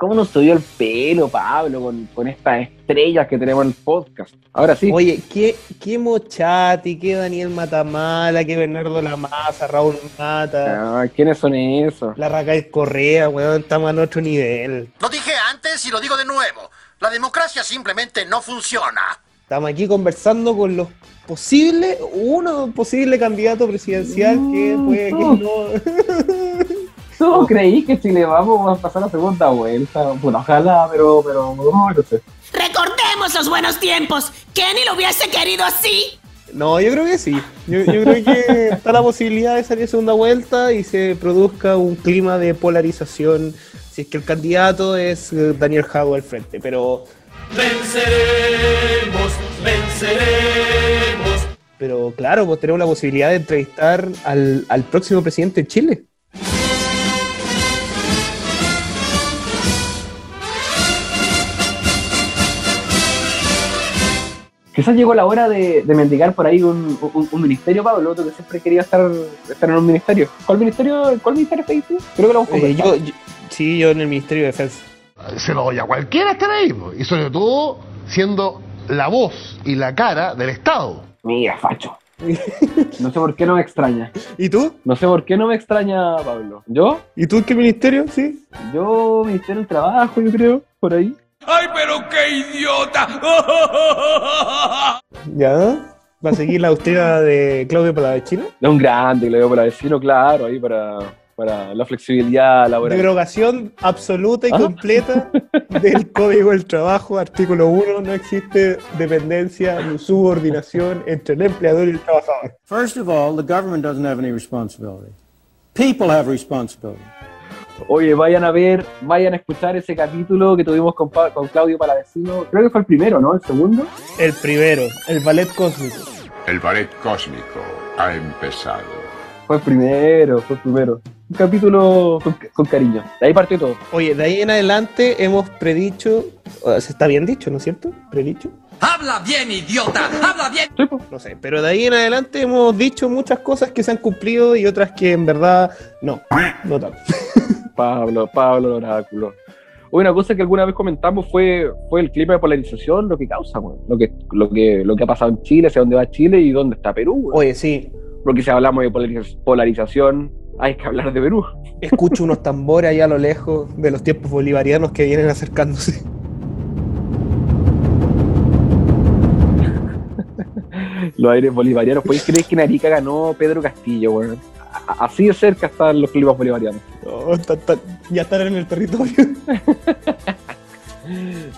cómo nos subió el pelo, Pablo, con, con estas estrellas que tenemos en el podcast. Ahora sí. Oye, ¿qué, qué Mochati, qué Daniel Matamala, qué Bernardo Lamasa, Raúl Mata, Ah, ¿Quiénes son esos? la Raquel Correa, weón, estamos a otro nivel. Lo dije antes y lo digo de nuevo. La democracia simplemente no funciona. Estamos aquí conversando con los posibles, uno posible candidato presidencial que puede que no. ¿Tú creí que si le vamos a pasar la segunda vuelta? Bueno, ojalá, pero, pero no, no sé. Recordemos los buenos tiempos. Kenny lo hubiese querido así. No, yo creo que sí. Yo, yo creo que está la posibilidad de salir segunda vuelta y se produzca un clima de polarización si es que el candidato es eh, Daniel Jago al frente. Pero, Venceremos, venceremos. pero claro, pues tenemos la posibilidad de entrevistar al, al próximo presidente de Chile. Quizás llegó la hora de, de mendigar por ahí un, un, un ministerio, Pablo, tú que siempre quería estar, estar en un ministerio. ¿Cuál ministerio, cuál ministerio tú? Creo que lo hemos Eh, yo, yo- sí, yo en el Ministerio de Defensa. se lo doy a cualquiera estar ahí, y sobre todo siendo la voz y la cara del Estado. Mira, facho. No sé por qué no me extraña. ¿Y tú? No sé por qué no me extraña, Pablo. ¿Yo? ¿Y tú en qué ministerio? Sí. Yo, Ministerio del Trabajo, yo creo, por ahí. ¡Ay, pero qué idiota! ¿Ya? ¿Va a seguir la austera de Claudio Palavecino? Es un grande, le digo para vecino, claro, ahí para, para la flexibilidad laboral. Derogación absoluta y Ah. completa del Código del Trabajo, artículo 1, no existe dependencia ni subordinación entre el empleador y el trabajador. First of all, the government doesn't have any responsibility. People have responsibility. Oye, vayan a ver, vayan a escuchar ese capítulo que tuvimos con, Pa- con Claudio Palavecino. Creo que fue el primero, ¿no? El segundo. El primero, el ballet cósmico. El ballet cósmico ha empezado. Fue el primero, fue el primero. Un capítulo con, con cariño. De ahí partió todo. Oye, de ahí en adelante hemos predicho, o sea, está bien dicho, ¿no es cierto? Predicho. ¡Habla bien, idiota! ¡Habla bien! Sí, po. No sé, pero de ahí en adelante hemos dicho muchas cosas que se han cumplido y otras que en verdad no, no tanto. Pablo, Pablo el Oráculo. Una cosa que alguna vez comentamos fue, fue el clima de polarización, lo que causa, weón. lo, que, lo, que, lo que ha pasado en Chile, hacia dónde va Chile y dónde está Perú. weón. Oye, sí, Porque si hablamos de polariz- polarización, hay que hablar de Perú. escucho unos tambores allá a lo lejos de los tiempos bolivarianos que vienen acercándose. Los aires bolivarianos. ¿Podéis creer que en Arica ganó Pedro Castillo, weón? Así de cerca están los climas bolivarianos. No, ta- ta- ya están en el territorio.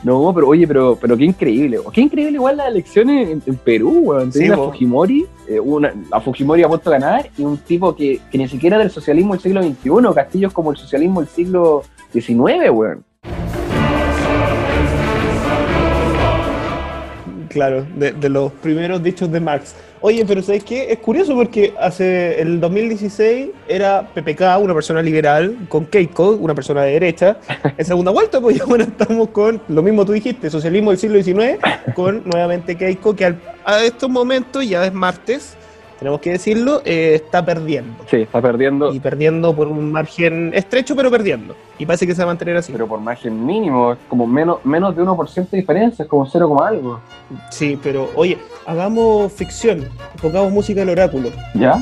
No, pero oye, pero, pero qué increíble. Qué increíble igual las elecciones en, en Perú, weón. Sí, a. Fujimori, eh, una, a Fujimori a punto de ganar, y un tipo que, que ni siquiera del socialismo del siglo XXI, Castillo es como el socialismo del siglo XIX, weón. Claro, de, de los primeros dichos de Marx. Oye, pero ¿sabes qué? Es curioso porque hace el 2016 era PPK, una persona liberal, con Keiko, una persona de derecha. En segunda vuelta, pues ya bueno, estamos con lo mismo tú dijiste, socialismo del siglo XIX, con nuevamente Keiko, que al- a estos momentos, ya es martes, tenemos que decirlo, eh, está perdiendo. Sí, está perdiendo, Y perdiendo por un margen estrecho, pero perdiendo. Y parece que se va a mantener así. pero por margen mínimo, es como menos, menos de 1% de diferencia, es como 0, como algo. Sí, pero oye, hagamos ficción, pongamos música del oráculo. ¿Ya?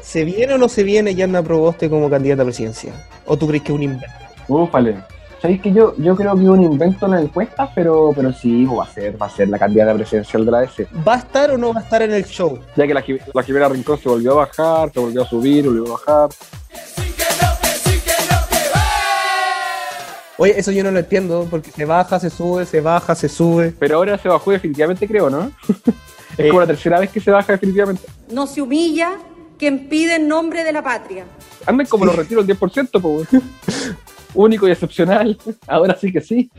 ¿Se viene o no se viene Yanna Proboste como candidata a presidencia? ¿O tú crees que es un invento? Ufale. ¿Sabéis que yo, yo creo que es un invento en la encuesta, pero, pero sí, va a ser, va a ser la candidata presidencial de la DC. ¿Va a estar o no va a estar en el show? Ya que la, la Jimena Rincón se volvió a bajar, se volvió a subir, volvió a bajar. Oye, eso yo no lo entiendo, porque se baja, se sube, se baja, se sube. Pero ahora se bajó definitivamente, creo, ¿no? es Eh. como la tercera vez que se baja definitivamente. No se humilla quien pide en nombre de la patria. Andan como los retiros el 10%, pues. Único y excepcional. Ahora sí que sí.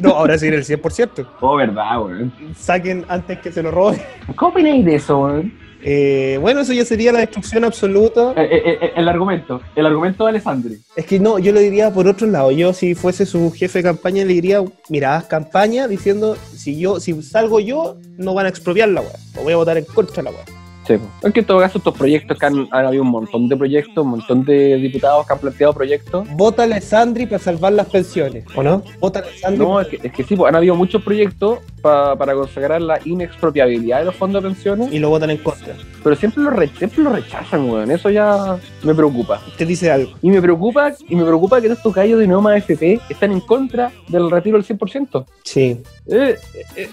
No, ahora sí en el 100%. Oh, verdad, weón. Saquen antes que se lo roben. ¿Cómo opináis de eso, weón? Eh, bueno, eso ya sería la destrucción absoluta. Eh, eh, eh, el argumento. El argumento de Alessandri. Es que no, yo lo diría por otro lado. Yo, si fuese su jefe de campaña, le diría: Mira, haz campaña diciendo: si yo, si salgo yo, no van a expropiar la weá. O voy a votar en contra de la weá. Sí, po. es que en todo caso estos proyectos que han, han habido un montón de proyectos, un montón de diputados que han planteado proyectos. Vota Alessandri para salvar las pensiones, ¿o no? Vota Alessandri. No, es que, es que sí, pues, han habido muchos proyectos pa- para consagrar la inexpropiabilidad de los fondos de pensiones, Y lo votan en contra. pero siempre lo, re- siempre lo rechazan, weón. Eso ya me preocupa. Te dice algo. Y me preocupa, y me preocupa que estos gallos de Neoma AFP están en contra del retiro del 100%. Sí. Eh, eh,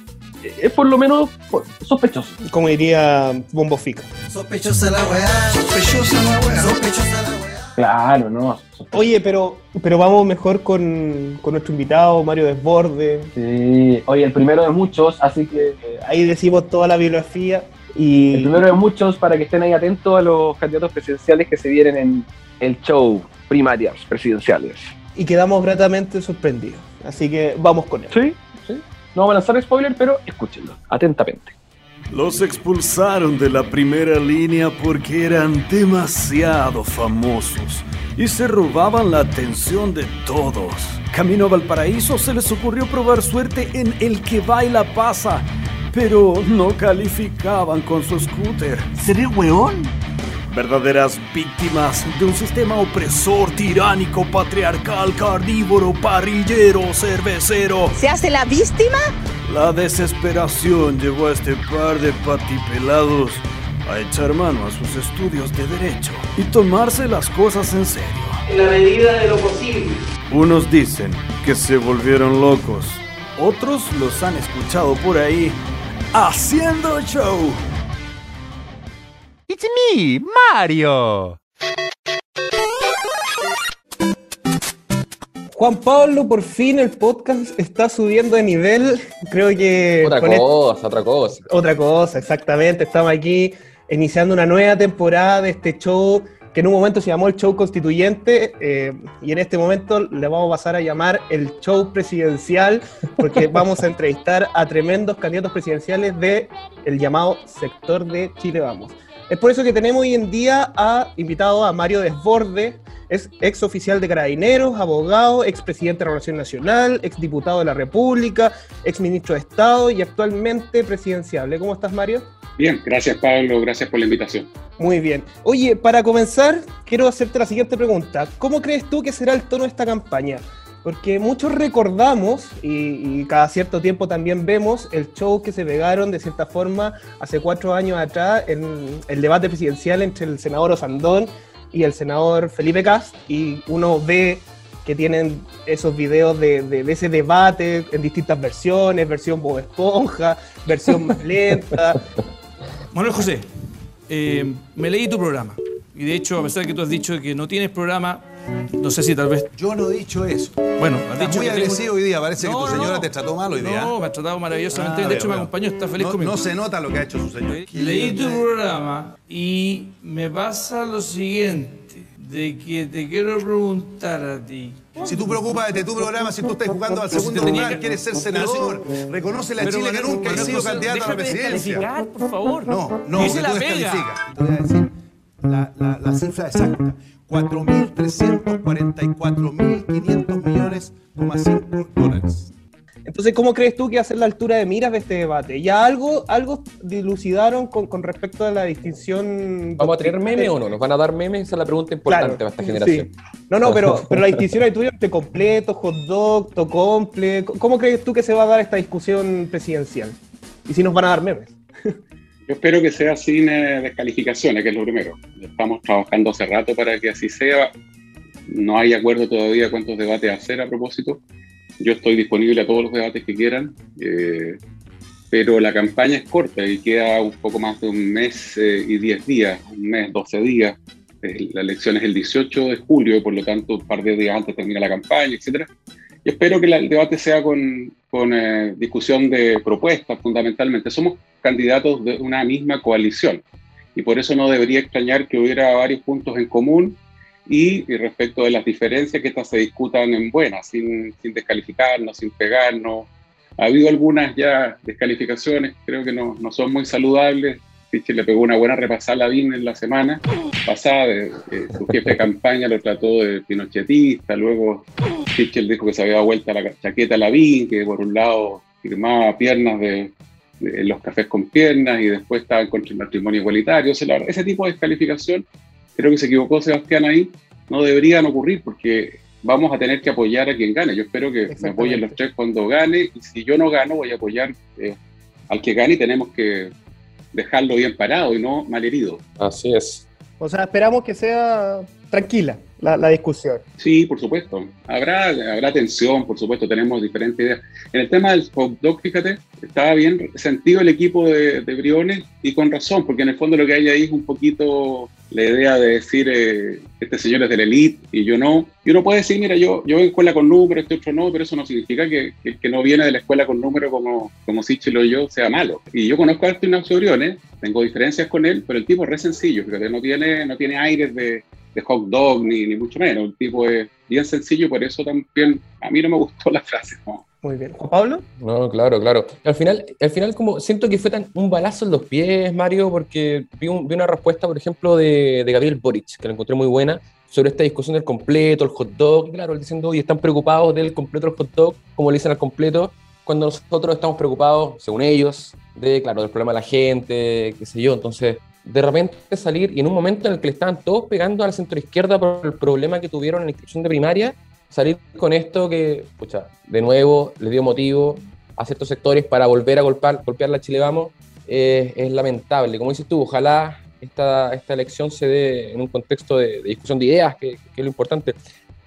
es por lo menos sospechoso. Como diría Bombo Fica. Sospechosa la weá, sospechosa la weá, sospechosa la weá. Claro, no. Oye, pero, pero vamos mejor con, con nuestro invitado, Mario Desborde. Sí. Oye, el primero de muchos, así que eh, Ahí decimos toda la bibliografía. Y el primero de muchos para que estén ahí atentos a los candidatos presidenciales que se vienen en el show primarias presidenciales. y quedamos gratamente sorprendidos. Así que vamos con él. Sí. No vamos a lanzar spoiler, pero escúchenlo atentamente. Los expulsaron de la primera línea porque eran demasiado famosos y se robaban la atención de todos. Camino a Valparaíso se les ocurrió probar suerte en El que baila pasa, pero no calificaban con su scooter. ¿Seré weón? Verdaderas víctimas de un sistema opresor, tiránico, patriarcal, carnívoro, parrillero, cervecero. ¿Se hace la víctima? La desesperación llevó a este par de patipelados a echar mano a sus estudios de derecho y tomarse las cosas en serio. En la medida de lo posible. Unos dicen que se volvieron locos, otros los han escuchado por ahí haciendo show. It's me, Mario. Juan Pablo, por fin el podcast está subiendo de nivel. Creo que. Otra cosa, otra cosa. Otra cosa, exactamente. Estamos aquí iniciando una nueva temporada de este show que en un momento se llamó el show constituyente eh, y en este momento le vamos a pasar a llamar el show presidencial porque vamos a entrevistar a tremendos candidatos presidenciales de el llamado sector de Chile Vamos. Es por eso que tenemos hoy en día a invitado a Mario Desborde, es ex oficial de Carabineros, abogado, ex presidente de la Relación Nacional, ex diputado de la República, ex ministro de Estado y actualmente presidenciable. ¿Cómo estás, Mario? Bien, gracias Pablo, gracias por la invitación. Muy bien. Oye, para comenzar, quiero hacerte la siguiente pregunta. ¿Cómo crees tú que será el tono de esta campaña? Porque muchos recordamos, y, cada cierto tiempo también vemos, el show que se pegaron de cierta forma hace cuatro años atrás en el debate presidencial entre el senador Osandón y el senador Felipe Cast, y uno ve que tienen esos videos de, de- de ese debate en distintas versiones, versión Bob Esponja, versión más lenta. Manuel José, eh, me leí tu programa. Y de hecho, a pesar de que tú has dicho que no tienes programa, no sé si tal vez. Yo no he dicho eso. Bueno, has dicho muy que tengo- agresivo hoy día. Parece No, que tu señora no. te trató mal hoy día. No, me ha tratado maravillosamente. Ah, de hecho, veo, me acompañó, está feliz no, conmigo. No se nota lo que ha hecho su señora. Leí tu programa y me pasa lo siguiente, de que te quiero preguntar a ti. Si tú preocupas de tu programa, si tú estás jugando al segundo lugar, que- quieres ser senador, reconoce la Chile que nunca ha sido candidato a la presidencia. por favor. No, no, que la tú descalificas. Te voy a decir la, la, la cifra exacta. 4.344.500 millones, coma 5 dólares. Entonces, ¿cómo crees tú que va a ser la altura de miras de este debate? ¿Ya algo, algo dilucidaron con, con respecto a la distinción? ¿Vamos a tener memes o no? ¿Nos van a dar memes? Esa es la pregunta importante Claro, para esta generación. sí. No, no, pero, pero la distinción ahí tuya entre completo, hot dog, tocomple. ¿Cómo crees tú que se va a dar esta discusión presidencial? Y si nos van a dar memes. Yo espero que sea sin eh, descalificaciones, que es lo primero. Estamos trabajando hace rato para que así sea. No hay acuerdo todavía cuántos debates hacer a propósito. Yo estoy disponible a todos los debates que quieran, eh, pero la campaña es corta y queda un poco más de un mes eh, y 10 días, un mes, 12 días. Eh, la elección es el 18 de julio, por lo tanto, un par de días antes termina la campaña, etcétera. Y espero que la- el debate sea con, con eh, discusión de propuestas, fundamentalmente. Somos candidatos de una misma coalición y por eso no debería extrañar que hubiera varios puntos en común y, y respecto de las diferencias, que estas se discutan en buenas, sin, sin descalificarnos, sin pegarnos. Ha habido algunas ya descalificaciones, creo que no, no son muy saludables. Sichel le pegó una buena repasada a Lavín en la semana pasada, de- de su jefe de campaña lo trató de pinochetista, luego Sichel dijo que se había dado vuelta la chaqueta a Lavín, que por un lado firmaba piernas de, en los cafés con piernas y después estaban contra el matrimonio igualitario. O sea, la verdad, ese tipo de descalificación, creo que se equivocó Sebastián ahí, no deberían ocurrir porque vamos a tener que apoyar a quien gane. Yo espero que me apoyen los tres cuando gane y si yo no gano voy a apoyar eh, al que gane y tenemos que dejarlo bien parado y no malherido. Así es. O sea, esperamos que sea tranquila la, la discusión. Sí, por supuesto. Habrá, habrá tensión, por supuesto, tenemos diferentes ideas. En el tema del hot dog, fíjate, estaba bien sentido el equipo de, de Briones y con razón, porque en el fondo lo que hay ahí es un poquito la idea de decir, eh, este señor es de la elite y yo no. Y uno puede decir, mira, yo, yo vengo a escuela con número, este otro no, pero eso no significa que el que no viene de la escuela con número como, como Sichelo y yo sea malo. Y yo conozco a Artur Ignacio Briones, tengo diferencias con él, pero el tipo es re sencillo, fíjate, no tiene, no tiene aires de, de hot dog ni, ni mucho menos. El tipo es bien sencillo, por eso también a mí no me gustó la frase. ¿no? Muy bien. ¿Juan Pablo? No, claro, claro. Al final, al final como siento que fue tan un balazo en los pies, Mario, porque vi, un- vi una respuesta, por ejemplo, de, de Gabriel Boric, que la encontré muy buena, sobre esta discusión del completo, el hot dog, y claro, él diciendo, oye, están preocupados del completo del hot dog, como le dicen al completo, cuando nosotros estamos preocupados, según ellos, de, claro, del problema de la gente, qué sé yo, entonces, de repente salir, y en un momento en el que le estaban todos pegando a la centroizquierda por el problema que tuvieron en la inscripción de primaria, salir con esto que, de nuevo les dio motivo a ciertos sectores para volver a golpear, la Chile Vamos, eh, es lamentable. Como dices tú, ojalá esta, esta elección se dé en un contexto de, de discusión de ideas, que, que es lo importante.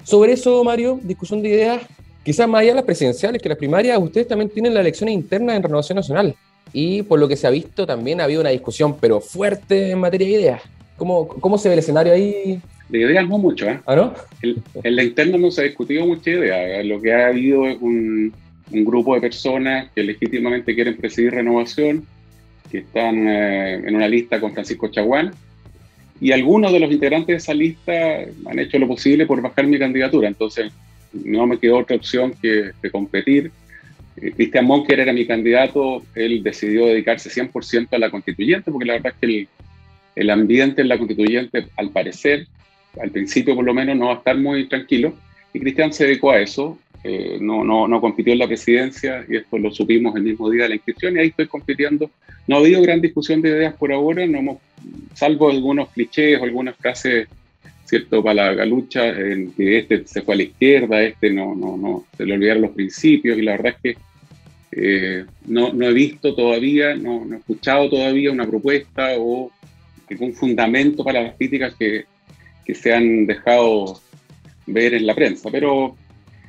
Sobre eso, Mario, discusión de ideas, quizás más allá de las presidenciales que las primarias, ustedes también tienen las elecciones internas en Renovación Nacional. Y por lo que se ha visto, también ha habido una discusión, pero fuerte en materia de ideas. ¿Cómo, cómo se ve el escenario ahí? De ideas no mucho, ¿eh? ¿Ah, no? El- en la interna no se ha discutido mucha idea. Lo que ha habido es un, un grupo de personas que legítimamente quieren presidir renovación, que están eh, en una lista con Francisco Chaguán, y algunos de los integrantes de esa lista han hecho lo posible por bajar mi candidatura. Entonces, no me quedó otra opción que, que competir. Eh, Cristian Monker era mi candidato, él decidió dedicarse 100% a la constituyente, porque la verdad es que el, el ambiente en la constituyente, al parecer, al principio por lo menos, no va a estar muy tranquilo. Y Cristian se dedicó a eso, eh, no, no, no compitió en la presidencia, y esto lo supimos el mismo día de la inscripción, y ahí estoy compitiendo. No ha habido gran discusión de ideas por ahora, no hemos, salvo algunos clichés o algunas frases, ¿cierto?, para la galucha, en que este se fue a la izquierda, este no, no, no, se le olvidaron los principios, y la verdad es que eh, no, no he visto todavía, no, he escuchado todavía una propuesta o algún fundamento para las críticas que, que se han dejado ver en la prensa. Pero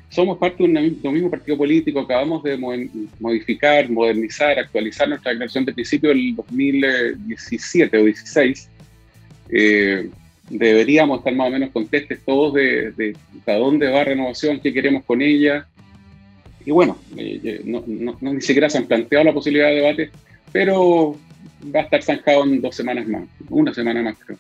somos parte de un, mismo partido político, acabamos de mo- modificar, modernizar, actualizar nuestra declaración de principio del 2017 o 16. Eh, deberíamos estar más o menos contestes todos de, de a dónde va renovación, qué queremos con ella. Y bueno, eh, eh, no, no- no- ni siquiera se han planteado la posibilidad de debate, pero va a estar zanjado en dos semanas más, una semana más creo.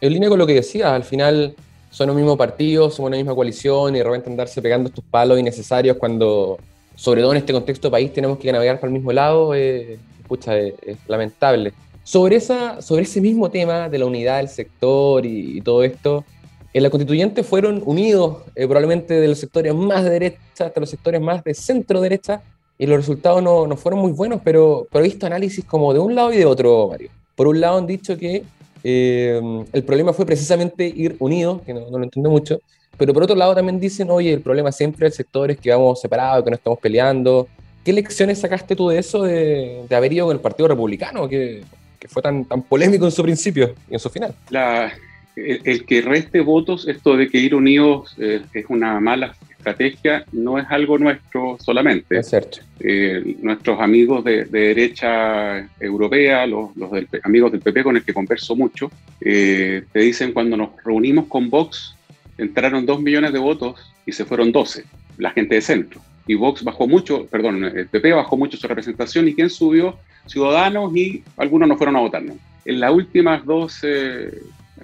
En línea con lo que decías, al final son los mismos partidos, somos una misma coalición y de repente andarse pegando estos palos innecesarios cuando, sobre todo en este contexto país, tenemos que navegar para el mismo lado, eh, pucha, es, es lamentable. Sobre, esa, sobre ese mismo tema de la unidad del sector y, todo esto, en la constituyente fueron unidos eh, probablemente de los sectores más de derecha hasta los sectores más de centro derecha y los resultados no, no fueron muy buenos, pero, pero he visto análisis como de un lado y de otro, Mario. Por un lado han dicho que eh, el problema fue precisamente ir unidos, que no, no lo entiendo mucho, pero por otro lado también dicen, oye, el problema siempre del sector es que vamos separados, que no estamos peleando. ¿Qué lecciones sacaste tú de eso, de, de haber ido con el Partido Republicano, que, que fue tan, tan polémico en su principio y en su final? La, el, el que reste votos, esto de que ir unidos eh, es una mala estrategia, no es algo nuestro solamente. Es cierto. Eh, nuestros amigos de, de derecha europea, los, los del, amigos del PP con el que converso mucho, eh, te dicen cuando nos reunimos con Vox, entraron dos millones de votos y se fueron 12, la gente de centro. Y Vox bajó mucho, perdón, el PP bajó mucho su representación y ¿quién subió? Ciudadanos y algunos no fueron a votar. En las últimas dos, eh,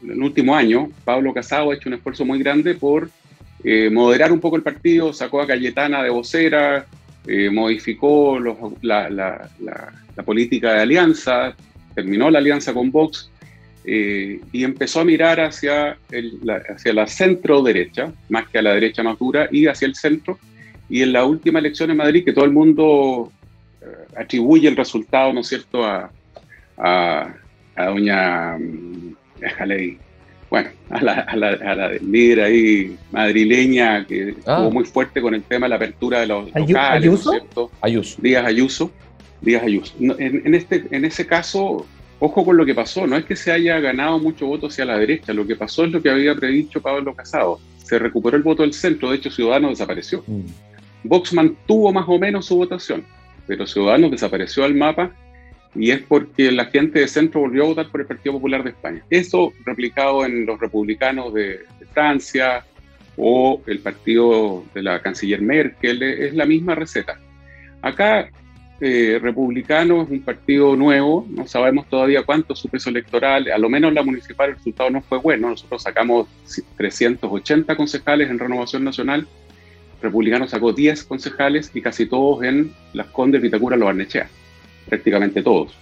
en el último año, Pablo Casado ha hecho un esfuerzo muy grande por eh, moderar un poco el partido, sacó a Cayetana de vocera, eh, modificó la, política de alianza, terminó la alianza con Vox eh, y empezó a mirar hacia, el, hacia la centro derecha, más que a la derecha más dura, y hacia el centro. Y en la última elección en Madrid, que todo el mundo atribuye el resultado, ¿no es cierto?, a, a, a doña, mm, déjale ahí, bueno, a la, a la, a la líder ahí madrileña que Ah. estuvo muy fuerte con el tema de la apertura de los Ayu- locales, ¿Ayuso? ¿no es cierto? Ayuso. Díaz Ayuso, Díaz Ayuso. No, en, en este, en ese caso, ojo con lo que pasó, no es que se haya ganado mucho voto hacia la derecha, lo que pasó es lo que había predicho Pablo Casado. Se recuperó el voto del centro, de hecho Ciudadanos desapareció. Vox mantuvo más o menos su votación, pero Ciudadanos desapareció del mapa y es porque la gente de centro volvió a votar por el Partido Popular de España. Eso replicado en los republicanos de, Francia o el partido de la canciller Merkel, es la misma receta. Acá, eh, republicano es un partido nuevo, no sabemos todavía cuánto su peso electoral, a lo menos en la municipal el resultado no fue bueno, nosotros sacamos 380 concejales en Renovación Nacional, republicano sacó 10 concejales y casi todos en Las Condes, Vitacura, Los Barnechea, prácticamente todos.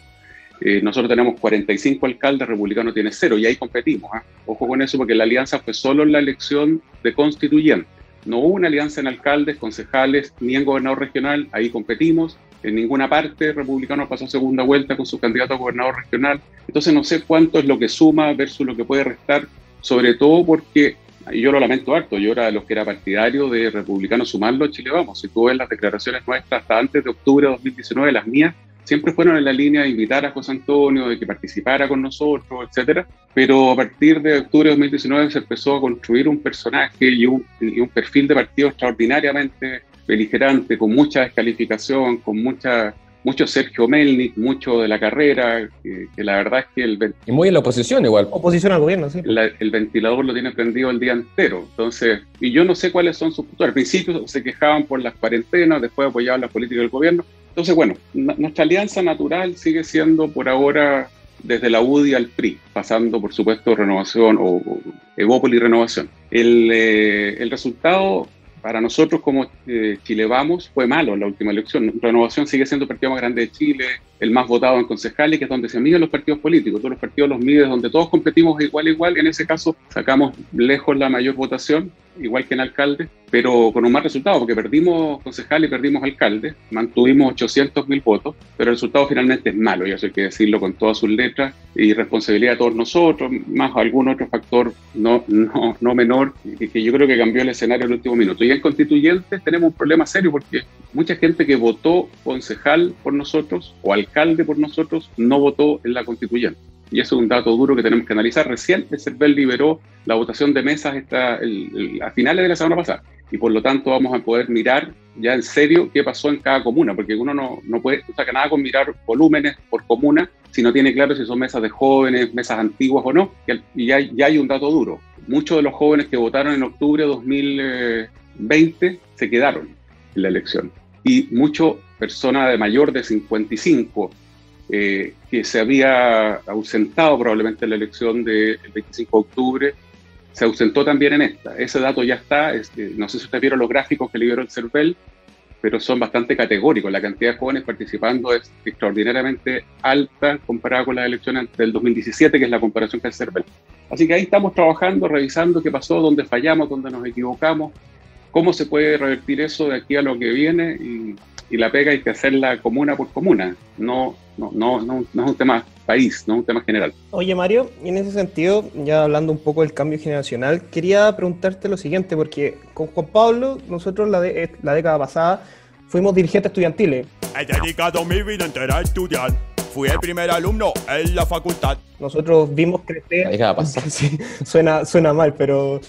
Eh, nosotros tenemos 45 alcaldes, republicano tiene cero y ahí competimos. ¿ah? Ojo con eso porque la alianza fue solo en la elección de constituyente. No hubo una alianza en alcaldes, concejales, ni en gobernador regional, ahí competimos. En ninguna parte republicano pasó segunda vuelta con su candidato a gobernador regional. Entonces no sé cuánto es lo que suma versus lo que puede restar, sobre todo porque, y yo lo lamento harto, yo era de los que era partidario de republicano sumarlo a Chile Vamos. Si tú ves las declaraciones nuestras hasta antes de octubre de 2019, las mías, siempre fueron en la línea de invitar a José Antonio, de que participara con nosotros, etcétera. Pero a partir de octubre de 2019 se empezó a construir un personaje y un, y un perfil de partido extraordinariamente beligerante, con mucha descalificación, con mucha mucho Sergio Melnik, mucho de la carrera, que, que la verdad es que el, Y muy en la oposición igual. Oposición al gobierno, sí. la- el ventilador lo tiene prendido el día entero. Entonces, y yo no sé cuáles son sus futuros. Al principio se quejaban por las cuarentenas, después apoyaban la política del gobierno. Entonces, bueno, nuestra alianza natural sigue siendo por ahora desde la UDI al PRI, pasando por supuesto Renovación o, o Evópoli Renovación. El, eh, el resultado para nosotros como eh, Chile Vamos fue malo la última elección. Renovación sigue siendo el partido más grande de Chile, el más votado en concejales, que es donde se miden los partidos políticos. Todos los partidos los miden donde todos competimos igual igual. En ese caso sacamos lejos la mayor votación, igual que en alcalde, pero con un mal resultado, porque perdimos concejales y perdimos alcaldes, mantuvimos 800 mil votos, pero el resultado finalmente es malo, y eso hay que decirlo con todas sus letras, y responsabilidad de todos nosotros, más algún otro factor no, no, no menor, que, que yo creo que cambió el escenario en el último minuto. Y en constituyentes tenemos un problema serio, porque mucha gente que votó concejal por nosotros o alcalde por nosotros no votó en la constituyente. Y eso es un dato duro que tenemos que analizar. Recién el CERVEL liberó la votación de mesas esta, el- el- a finales de la semana pasada. Y por lo tanto vamos a poder mirar ya en serio qué pasó en cada comuna, porque uno no, no puede, saca nada con mirar volúmenes por comuna si no tiene claro si son mesas de jóvenes, mesas antiguas o no. Y, ya, ya hay un dato duro. Muchos de los jóvenes que votaron en octubre de 2020 se quedaron en la elección. Y muchas personas de mayor de 55 eh, que se había ausentado probablemente en la elección del 25 de octubre, se ausentó también en esta. Ese dato ya está, este, no sé si ustedes vieron los gráficos que liberó el CERVEL, pero son bastante categóricos. La cantidad de jóvenes participando es extraordinariamente alta comparada con las elecciones del 2017, que es la comparación que hace el CERVEL. Así que ahí estamos trabajando, revisando qué pasó, dónde fallamos, dónde nos equivocamos, cómo se puede revertir eso de aquí a lo que viene y, y la pega hay que hacerla comuna por comuna, no, no, no, no, no es un tema país, no es un tema general. Oye, Mario, y en ese sentido, ya hablando un poco del cambio generacional, quería preguntarte lo siguiente, porque con Juan Pablo, nosotros la, de- eh, la década pasada fuimos dirigentes estudiantiles. He dedicado mi vida entera a estudiar. Fui el primer alumno en la facultad. Nosotros vimos crecer. La década pasada. Sí, suena, suena mal, pero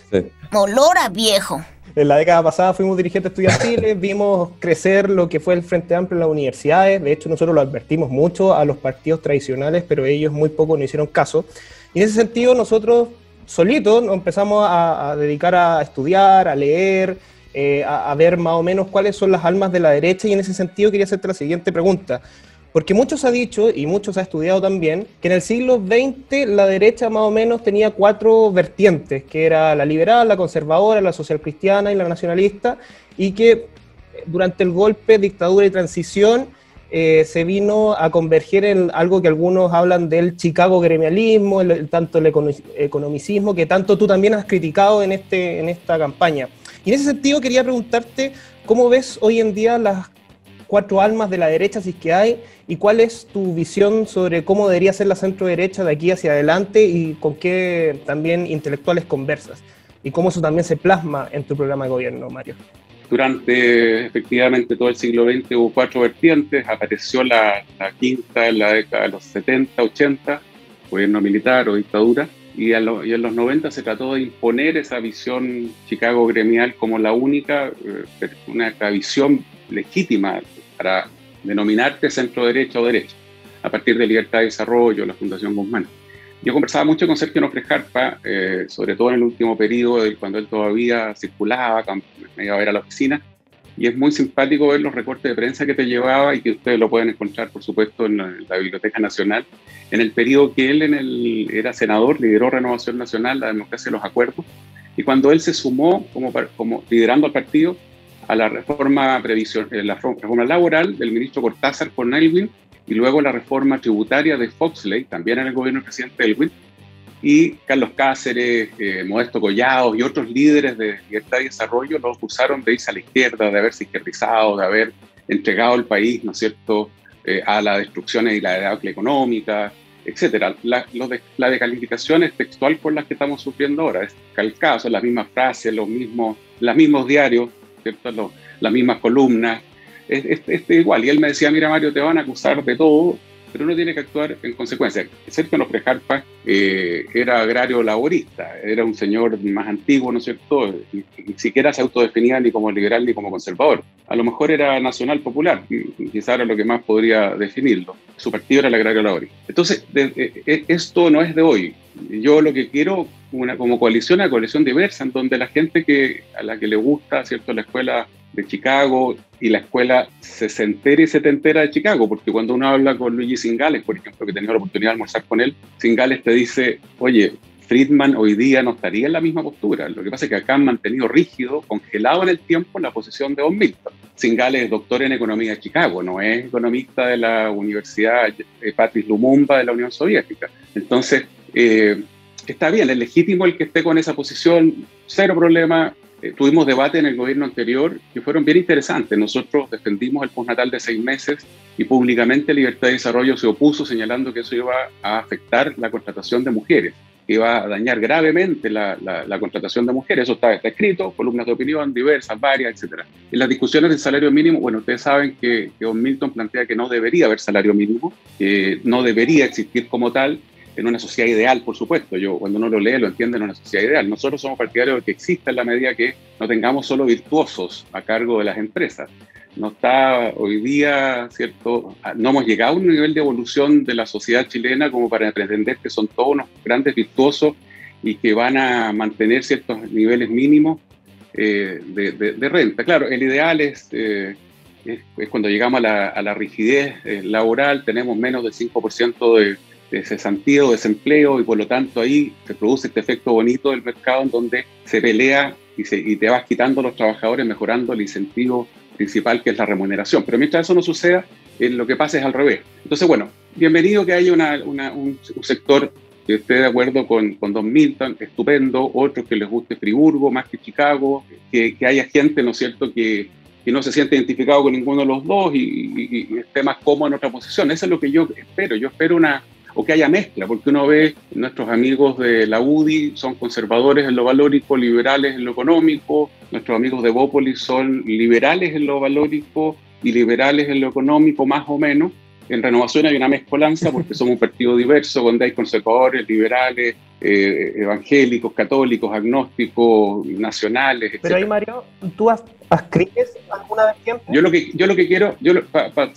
Olor a viejo. En la década pasada fuimos dirigentes estudiantiles, vimos crecer lo que fue el Frente Amplio en las universidades. De hecho, nosotros lo advertimos mucho a los partidos tradicionales, pero ellos muy poco nos hicieron caso. Y en ese sentido, nosotros solitos nos empezamos a, a dedicar a estudiar, a leer, eh, a, a ver más o menos cuáles son las almas de la derecha. Y en ese sentido, quería hacerte la siguiente pregunta. Porque muchos ha dicho, y muchos ha estudiado también, que en el siglo XX la derecha más o menos tenía cuatro vertientes, que era la liberal, la conservadora, la social cristiana y la nacionalista, y que eh, durante el golpe, dictadura y transición eh, se vino a converger en algo que algunos hablan del Chicago gremialismo, el, tanto el econo- economicismo, que tanto tú también has criticado en, este, en esta campaña. Y en ese sentido quería preguntarte, ¿cómo ves hoy en día las cuatro almas de la derecha, si es que hay, y cuál es tu visión sobre cómo debería ser la centro derecha de aquí hacia adelante y con qué también intelectuales conversas, y cómo eso también se plasma en tu programa de gobierno, Mario. Durante efectivamente todo el siglo XX hubo cuatro vertientes, apareció la, quinta en la década de los 70, 80, gobierno militar o dictadura, y, en los 90 se trató de imponer esa visión Chicago gremial como la única, eh, una visión legítima para denominarte centro derecha o derecha, a partir de Libertad de Desarrollo, la Fundación Guzmán. Yo conversaba mucho con Sergio Nofre Jarpa, eh, sobre todo en el último periodo, cuando él todavía circulaba, me iba a ver a la oficina, y es muy simpático ver los recortes de prensa que te llevaba y que ustedes lo pueden encontrar, por supuesto, en la, Biblioteca Nacional. En el periodo que él en el, era senador, lideró Renovación Nacional, la democracia de los acuerdos, y cuando él se sumó como, como liderando al partido a la reforma, eh, la reforma laboral del ministro Cortázar con Elwin y luego la reforma tributaria de Foxley, también en el gobierno del presidente Elwin, y Carlos Cáceres, eh, Modesto Collados y otros líderes de libertad y desarrollo lo acusaron de irse a la izquierda, de haberse izquierdizado, de haber entregado el país, ¿no es cierto?, eh, a la destrucción y la debacle económica, etcétera. La, de, la decalificación es textual por las que estamos sufriendo ahora, es calcado, son las mismas frases, los mismos, los mismos diarios, ¿cierto? las mismas columnas, es, igual. Y él me decía, mira Mario, te van a acusar de todo, pero uno tiene que actuar en consecuencia. Sergio Nofre Jarpa eh, era agrario laborista, era un señor más antiguo, ¿no es cierto? Ni, siquiera se autodefinía ni como liberal ni como conservador. A lo mejor era nacional popular, quizá era lo que más podría definirlo. Su partido era el agrario laborista. Entonces, eh, esto no es de hoy. Yo lo que quiero, una, como coalición, una coalición diversa, en donde la gente que, a la que le gusta, ¿cierto?, la escuela de Chicago y la escuela sesentera y setentera de Chicago, porque cuando uno habla con Luigi Singales, por ejemplo, que he tenido la oportunidad de almorzar con él, Singales te dice, oye, Friedman hoy día no estaría en la misma postura. Lo que pasa es que acá han mantenido rígido, congelado en el tiempo, la posición de Don Milton. Singales es doctor en economía de Chicago, no es economista de la Universidad eh, Patrice Lumumba de la Unión Soviética. Entonces, eh, está bien, es legítimo el que esté con esa posición, cero problema, eh, tuvimos debate en el gobierno anterior que fueron bien interesantes. Nosotros defendimos el postnatal de seis meses y públicamente Libertad de Desarrollo se opuso señalando que eso iba a afectar la contratación de mujeres, que iba a dañar gravemente la, la, contratación de mujeres. Eso está, escrito, columnas de opinión diversas, varias, etc. En las discusiones del salario mínimo, bueno, ustedes saben que, que Don Milton plantea que no debería haber salario mínimo, que no debería existir como tal, en una sociedad ideal, por supuesto. Yo cuando uno lo lee lo entiende en una sociedad ideal. Nosotros somos partidarios de que exista en la medida que no tengamos solo virtuosos a cargo de las empresas. No está hoy día, ¿cierto? No hemos llegado a un nivel de evolución de la sociedad chilena como para pretender que son todos unos grandes virtuosos y que van a mantener ciertos niveles mínimos eh, de, renta. Claro, el ideal es, eh, es, cuando llegamos a la, a la rigidez eh, laboral, tenemos menos del 5% de de cesantía o desempleo y por lo tanto ahí se produce este efecto bonito del mercado en donde se pelea y, se, y te vas quitando los trabajadores mejorando el incentivo principal que es la remuneración. Pero mientras eso no suceda, eh, lo que pasa es al revés. Entonces, bueno, bienvenido que haya una, un, sector que esté de acuerdo con, con Don Milton, estupendo, otros que les guste Friburgo más que Chicago, que, que haya gente, ¿no es cierto?, que, que no se siente identificado con ninguno de los dos y, y, esté más cómodo en otra posición. Eso es lo que yo espero. Yo espero una, o que haya mezcla, porque uno ve nuestros amigos de la UDI son conservadores en lo valórico, liberales en lo económico, nuestros amigos de Bópolis son liberales en lo valórico y liberales en lo económico, más o menos. En Renovación hay una mezcolanza porque somos un partido diverso, donde hay conservadores, liberales, eh, evangélicos, católicos, agnósticos, nacionales, etc. Pero ahí, Mario, ¿tú adscribes alguna vez tiempo? Yo lo que, yo lo que quiero, para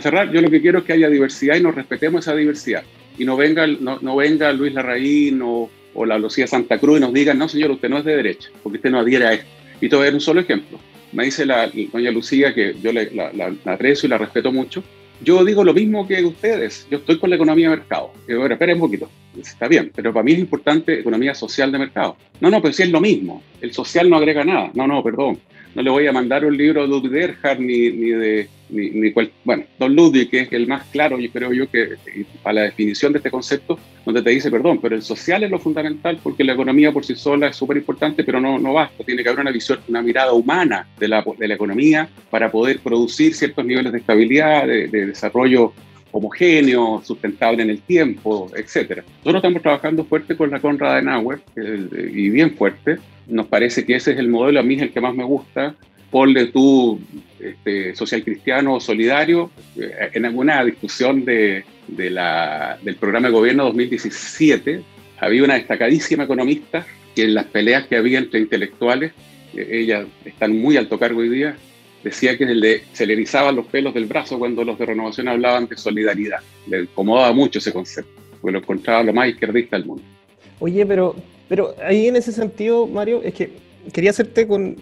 cerrar, yo lo que quiero es que haya diversidad y nos respetemos esa diversidad. Y no venga, no, no venga Luis Larraín o, o la Lucía Santa Cruz y nos digan, no señor, usted no es de derecha, porque usted no adhiere a esto. Y te voy a dar un solo ejemplo. Me dice la doña Lucía, que yo la, la, la aprecio y la respeto mucho, yo digo lo mismo que ustedes. Yo estoy con la economía de mercado. Yo, bueno, esperen un poquito. Está bien, pero para mí es importante economía social de mercado. No, no, pero si es lo mismo. El social no agrega nada. No, no, perdón. No le voy a mandar un libro de Ludwig Erhard ni, ni de, ni, ni cual, bueno, Don Ludwig, que es el más claro, y creo yo que para la definición de este concepto, donde te dice, perdón, pero el social es lo fundamental porque la economía por sí sola es súper importante, pero no, no basta, tiene que haber una visión, una mirada humana de la, de la economía para poder producir ciertos niveles de estabilidad, de, de desarrollo homogéneo, sustentable en el tiempo, etcétera. Nosotros estamos trabajando fuerte con la Conrad Adenauer eh, y bien fuerte. Nos parece que ese es el modelo, a mí el que más me gusta. Ponle tú este, social cristiano o solidario. Eh, en alguna discusión de, de la, del programa de gobierno 2017 había una destacadísima economista que en las peleas que había entre intelectuales, eh, ella está en muy alto cargo hoy día, decía que le, se le erizaban los pelos del brazo cuando los de renovación hablaban de solidaridad. Le incomodaba mucho ese concepto, porque lo encontraba lo más izquierdista del mundo. Oye, pero, pero ahí en ese sentido, Mario, es que quería hacerte con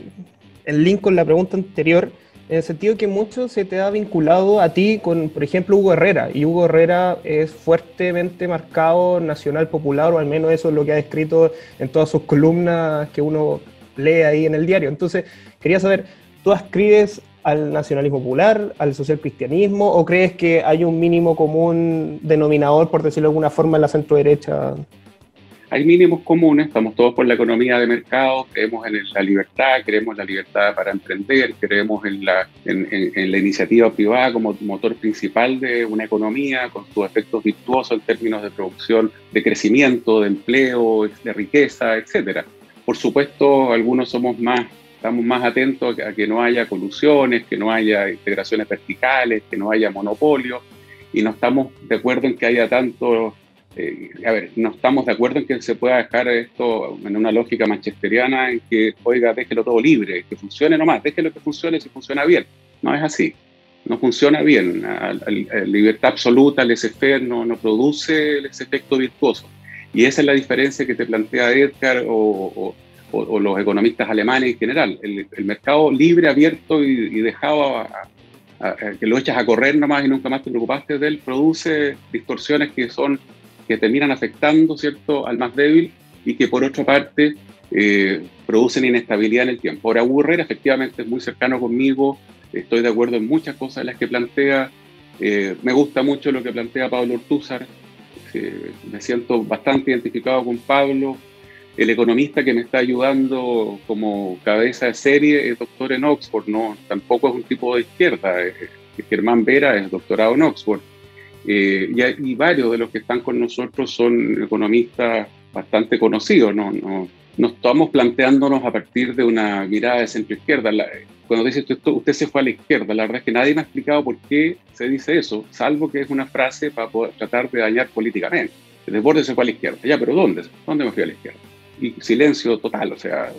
el link con la pregunta anterior, en el sentido que mucho se te ha vinculado a ti con, por ejemplo, Hugo Herrera, y Hugo Herrera es fuertemente marcado nacional popular, o al menos eso es lo que ha escrito en todas sus columnas que uno lee ahí en el diario. Entonces, quería saber, ¿Tú ascribes al nacionalismo popular, al social cristianismo, o crees que hay un mínimo común denominador, por decirlo de alguna forma, en la centro derecha? Hay mínimos comunes, estamos todos por la economía de mercado, creemos en la libertad, creemos la libertad para emprender, creemos en la, en, en, en la iniciativa privada como motor principal de una economía, con sus efectos virtuosos en términos de producción, de crecimiento, de empleo, de riqueza, etc. Por supuesto, algunos somos más estamos más atentos a que no haya colusiones, que no haya integraciones verticales, que no haya monopolio, y no estamos de acuerdo en que haya tanto, eh, a ver, no estamos de acuerdo en que se pueda dejar esto en una lógica manchesteriana en que, oiga, déjelo todo libre, que funcione nomás, déjelo que funcione si funciona bien. No es así, no funciona bien. La, libertad absoluta, el laissez no, produce ese efecto virtuoso. Y esa es la diferencia que te plantea Edgar o, o o, los economistas alemanes en general. El, mercado libre, abierto y, dejado a, que lo echas a correr nomás y nunca más te preocupaste de él, produce distorsiones que son que terminan afectando cierto al más débil y que por otra parte eh, producen inestabilidad en el tiempo. Ahora, Herrera efectivamente es muy cercano conmigo, estoy de acuerdo en muchas cosas las que plantea, eh, me gusta mucho lo que plantea Pablo Ortúzar, eh, me siento bastante identificado con Pablo, el economista que me está ayudando como cabeza de serie es doctor en Oxford, no, tampoco es un tipo de izquierda. Germán Vera es doctorado en Oxford. Eh, y, y, varios de los que están con nosotros son economistas bastante conocidos. No, no, no estamos planteándonos a partir de una mirada de centro izquierda. La, cuando dice usted, usted se fue a la izquierda, la verdad es que nadie me ha explicado por qué se dice eso, salvo que es una frase para poder tratar de dañar políticamente. Desborde se fue a la izquierda. Ya, pero ¿dónde? ¿Dónde me fui a la izquierda? y silencio total, o sea,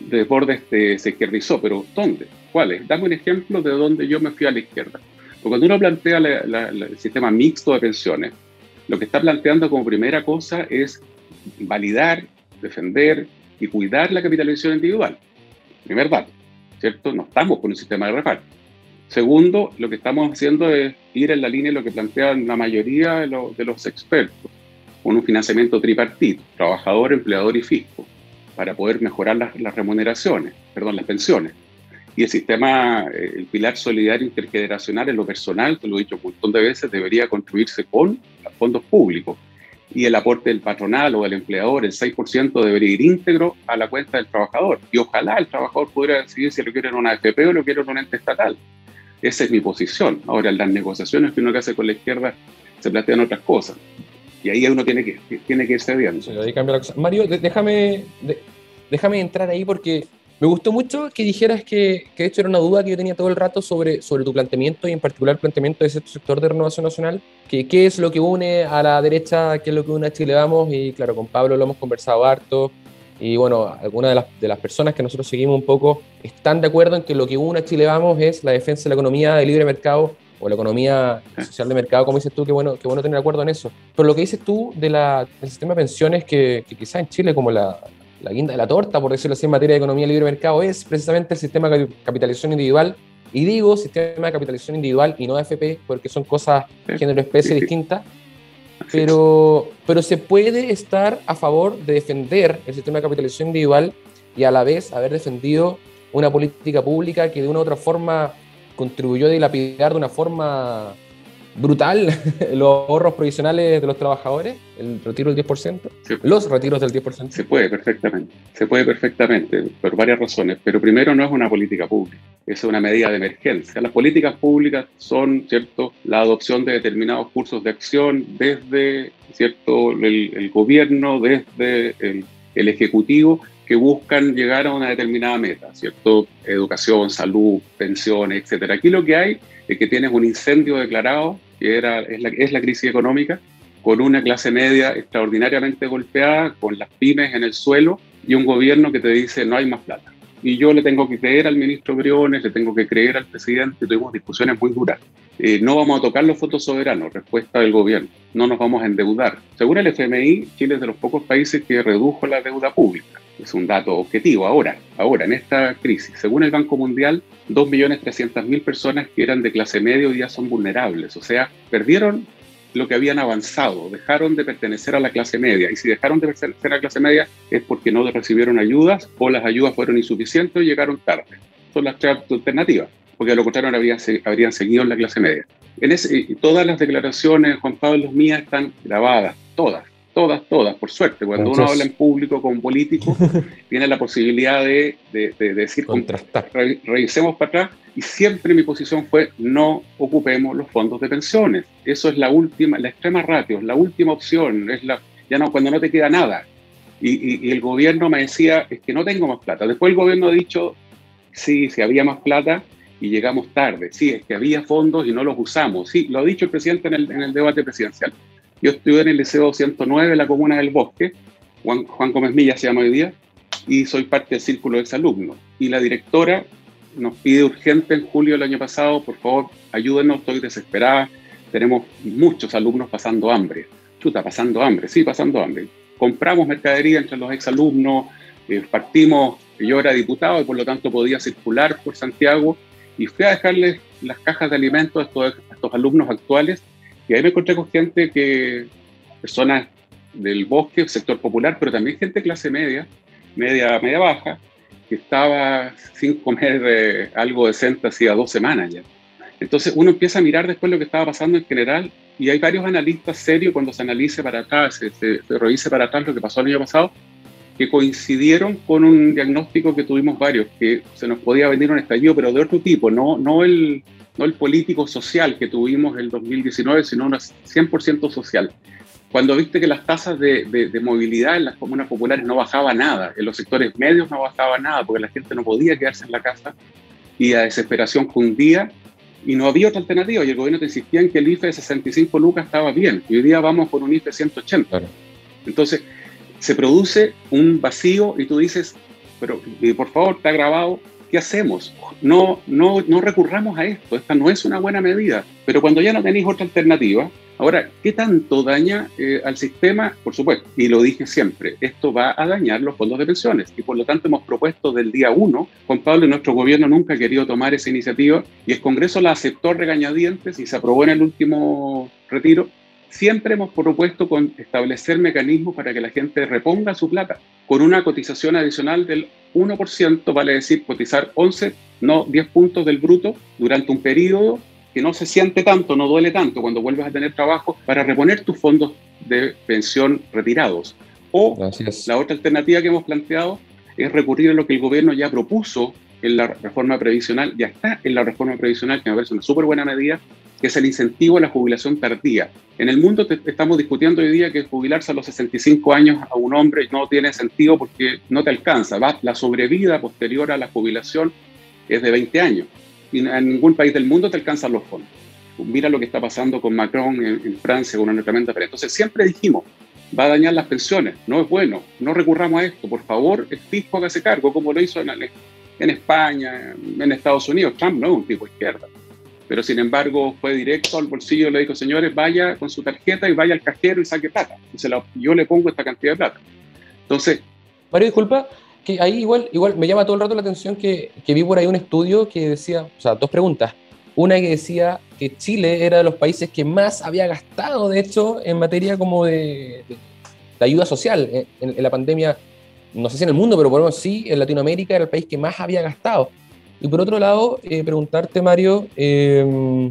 Desbordes este, se izquierdizó, pero ¿dónde? ¿Cuáles? Dame un ejemplo de dónde yo me fui a la izquierda. Porque cuando uno plantea la, la, la, el sistema mixto de pensiones, lo que está planteando como primera cosa es validar, defender y cuidar la capitalización individual. Primer dato, ¿cierto? No estamos con un sistema de reparto. Segundo, lo que estamos haciendo es ir en la línea de lo que plantean la mayoría de, lo, de los expertos con un financiamiento tripartito, trabajador, empleador y fisco, para poder mejorar las remuneraciones, perdón, las pensiones. Y el sistema, eh, el pilar solidario intergeneracional en lo personal, te lo he dicho un montón de veces, debería construirse con fondos públicos. Y el aporte del patronal o del empleador, el 6%, debería ir íntegro a la cuenta del trabajador. Y ojalá el trabajador pudiera decidir si lo quiere en una AFP o lo quiere en un ente estatal. Esa es mi posición. Ahora, en las negociaciones que uno que hace con la izquierda se plantean otras cosas. Y ahí uno tiene que, tiene que irse viendo. Mario, déjame, déjame entrar ahí porque me gustó mucho que dijeras que, que de hecho era una duda que yo tenía todo el rato sobre, sobre tu planteamiento y en particular el planteamiento de ese sector de renovación nacional, que qué es lo que une a la derecha, qué es lo que une a Chile Vamos, y claro, con Pablo lo hemos conversado harto, y bueno, algunas de las, de las personas que nosotros seguimos un poco están de acuerdo en que lo que une a Chile Vamos es la defensa de la economía de libre mercado o la economía social de mercado, como dices tú, qué bueno, qué bueno tener acuerdo en eso. Pero lo que dices tú de la, del sistema de pensiones, que, que quizás en Chile como la, la guinda de la torta, por decirlo así, en materia de economía libre mercado, es precisamente el sistema de capitalización individual. Y digo sistema de capitalización individual y no AFP, porque son cosas género-especie distintas. Pero, pero se puede estar a favor de defender el sistema de capitalización individual y a la vez haber defendido una política pública que de una u otra forma contribuyó a dilapidar de una forma brutal los ahorros provisionales de los trabajadores, el retiro del 10%, los retiros del 10%. Se puede perfectamente, se puede perfectamente, por varias razones, pero primero no es una política pública, es una medida de emergencia. Las políticas públicas son, ¿cierto?, la adopción de determinados cursos de acción desde, ¿cierto?, el, el gobierno, desde el, el ejecutivo, que buscan llegar a una determinada meta, ¿cierto? Educación, salud, pensiones, etcétera. Aquí lo que hay que tienes un incendio declarado, que era, es, la, es la crisis económica, con una clase media extraordinariamente golpeada, con las pymes en el suelo y un gobierno que te dice no hay más plata. Y yo le tengo que creer al ministro Briones, le tengo que creer al presidente, tuvimos discusiones muy duras. Eh, no vamos a tocar los fondos soberanos, respuesta del gobierno. No nos vamos a endeudar. Según el FMI, Chile es de los pocos países que redujo la deuda pública. Es un dato objetivo. Ahora, ahora en esta crisis, según el Banco Mundial, 2.300.000 personas que eran de clase media hoy día son vulnerables. O sea, perdieron lo que habían avanzado, dejaron de pertenecer a la clase media. Y si dejaron de pertenecer a la clase media es porque no recibieron ayudas o las ayudas fueron insuficientes o llegaron tarde. Son las tres alternativas, porque a lo contrario habrían, habrían seguido en la clase media. En ese, todas las declaraciones, Juan Pablo, mías están grabadas, todas, todas, todas, por suerte. Cuando uno habla en público con políticos, tiene la posibilidad de, de, de decir, contrastar. Re, revisemos para atrás y siempre mi posición fue no ocupemos los fondos de pensiones. Eso es la última, la extrema ratio, la última opción, es la, ya no, cuando no te queda nada. Y, y, y, el gobierno me decía, es que no tengo más plata. Después el gobierno ha dicho, sí, si había más plata y llegamos tarde. Sí, es que había fondos y no los usamos. Sí, lo ha dicho el presidente en el, en el debate presidencial. Yo estuve en el Liceo 109, en la Comuna del Bosque, Juan, Juan Gómez Milla se llama hoy día, y soy parte del círculo de exalumnos. Y la directora nos pide urgente en julio del año pasado, por favor, ayúdenos, estoy desesperada, tenemos muchos alumnos pasando hambre. Chuta, pasando hambre, sí, pasando hambre. Compramos mercadería entre los exalumnos, eh, partimos, yo era diputado y por lo tanto podía circular por Santiago y fui a dejarles las cajas de alimentos a estos, a estos alumnos actuales y ahí me encontré con gente que, personas del bosque, sector popular, pero también gente clase media, media, media baja, que estaba sin comer eh, algo decente hacía dos semanas ya. Entonces uno empieza a mirar después lo que estaba pasando en general y hay varios analistas serios cuando se analice para atrás, se, se, se revise para atrás lo que pasó el año pasado, que coincidieron con un diagnóstico que tuvimos varios, que se nos podía venir un estallido, pero de otro tipo, no, no, el, no el político social que tuvimos el 2019, sino una 100% social. Cuando viste que las tasas de, de, de, movilidad en las comunas populares no bajaba nada, en los sectores medios no bajaba nada, porque la gente no podía quedarse en la casa y la desesperación cundía y no había otra alternativa y el gobierno te insistía en que el IFE de 65 lucas estaba bien y hoy día vamos por un IFE de 180. Claro. Entonces, se produce un vacío y tú dices, pero por favor, está grabado, ¿qué hacemos? No, no, no recurramos a esto, esta no es una buena medida, pero cuando ya no tenéis otra alternativa, ahora, ¿qué tanto daña eh, al sistema? Por supuesto, y lo dije siempre, esto va a dañar los fondos de pensiones y por lo tanto hemos propuesto del día uno, Juan Pablo, nuestro gobierno nunca ha querido tomar esa iniciativa y el Congreso la aceptó regañadientes y se aprobó en el último retiro, siempre hemos propuesto con establecer mecanismos para que la gente reponga su plata con una cotización adicional del 1%, vale decir, cotizar 11, no 10 puntos del bruto durante un periodo que no se siente tanto, no duele tanto cuando vuelves a tener trabajo para reponer tus fondos de pensión retirados. O Gracias. la otra alternativa que hemos planteado es recurrir a lo que el gobierno ya propuso en la reforma previsional, ya está en la reforma previsional, que me parece una súper buena medida, que es el incentivo a la jubilación tardía. En el mundo te, estamos discutiendo hoy día que jubilarse a los 65 años a un hombre no tiene sentido porque no te alcanza. Va, la sobrevida posterior a la jubilación es de 20 años y en ningún país del mundo te alcanzan los fondos. Mira lo que está pasando con Macron en, Francia con una tremenda. Entonces siempre dijimos, va a dañar las pensiones, no es bueno, no recurramos a esto, por favor, el fisco hágase cargo, como lo hizo en, en España, en Estados Unidos. Trump no es un tipo izquierda pero sin embargo fue directo al bolsillo y le dijo, señores, vaya con su tarjeta y vaya al cajero y saque plata. Y se la, yo le pongo esta cantidad de plata. Entonces... Mario, disculpa, que ahí igual, igual me llama todo el rato la atención que, que vi por ahí un estudio que decía, o sea, dos preguntas. Una que decía que Chile era de los países que más había gastado, de hecho, en materia como de, de, de ayuda social. En, en, la pandemia no sé si en el mundo, pero por lo menos sí, en Latinoamérica era el país que más había gastado. Y por otro lado, eh, preguntarte, Mario, eh,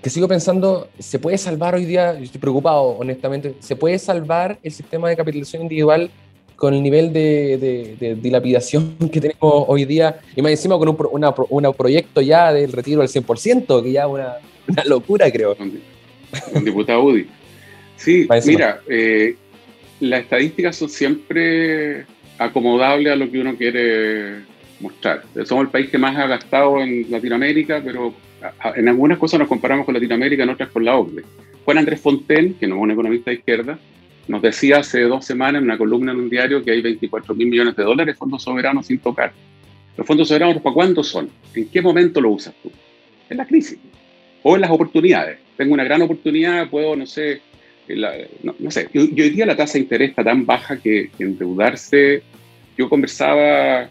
que sigo pensando, ¿se puede salvar hoy día? Yo estoy preocupado, honestamente, ¿se puede salvar el sistema de capitalización individual con el nivel de, de- de dilapidación que tenemos hoy día? Y más encima con un, una, una proyecto ya del retiro al 100%, que ya es una, una locura, creo. Don diputado Udi. Sí, mira, eh, las estadísticas son siempre acomodables a lo que uno quiere mostrar. Somos el país que más ha gastado en Latinoamérica, pero en algunas cosas nos comparamos con Latinoamérica, en otras con la OCDE. Juan Andrés Fonten, que no es un economista de izquierda, nos decía hace dos semanas en una columna en un diario que hay 24 mil millones de dólares de fondos soberanos sin tocar. ¿Los fondos soberanos para cuándo son? ¿En qué momento lo usas tú? En la crisis o en las oportunidades. Tengo una gran oportunidad, puedo, no sé, la- no, no sé. Y hoy día la tasa de interés está tan baja que endeudarse. Yo conversaba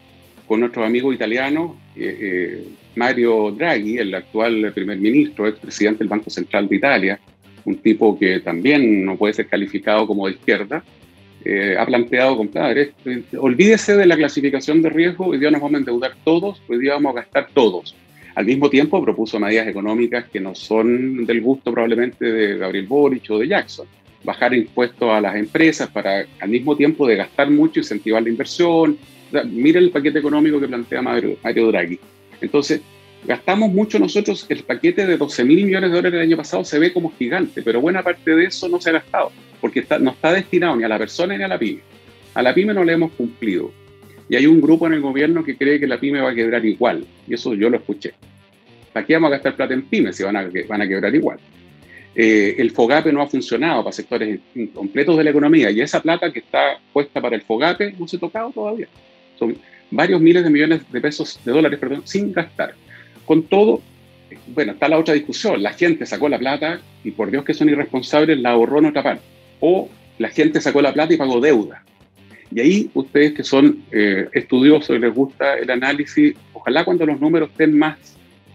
con nuestros amigos italianos, eh, eh, Mario Draghi, el actual primer ministro, expresidente del Banco Central de Italia, un tipo que también no puede ser calificado como de izquierda, eh, ha planteado, compadre, eh, olvídese de la clasificación de riesgo, hoy día nos vamos a endeudar todos, hoy día vamos a gastar todos. Al mismo tiempo propuso medidas económicas que no son del gusto probablemente de Gabriel Boric o de Jackson. Bajar impuestos a las empresas para al mismo tiempo de gastar mucho, incentivar la inversión. Mire el paquete económico que plantea Mario, Mario Draghi. Entonces, gastamos mucho nosotros, el paquete de 12 mil millones de dólares del año pasado se ve como gigante, pero buena parte de eso no se ha gastado, porque no está destinado ni a la persona ni a la pyme. A la pyme no le hemos cumplido. Y hay un grupo en el gobierno que cree que la pyme va a quebrar igual, y eso yo lo escuché. ¿Para qué vamos a gastar plata en pymes si van a, van quebrar igual? Eh, el FOGAPE no ha funcionado para sectores completos de la economía y esa plata que está puesta para el FOGAPE no se ha tocado todavía. Son varios miles de millones de pesos, de dólares, perdón, sin gastar. Con todo, bueno, está la otra discusión. La gente sacó la plata y por Dios que son irresponsables, la ahorró en otra parte. O la gente sacó la plata y pagó deuda. Y ahí ustedes que son eh, estudiosos y les gusta el análisis, ojalá cuando los números estén más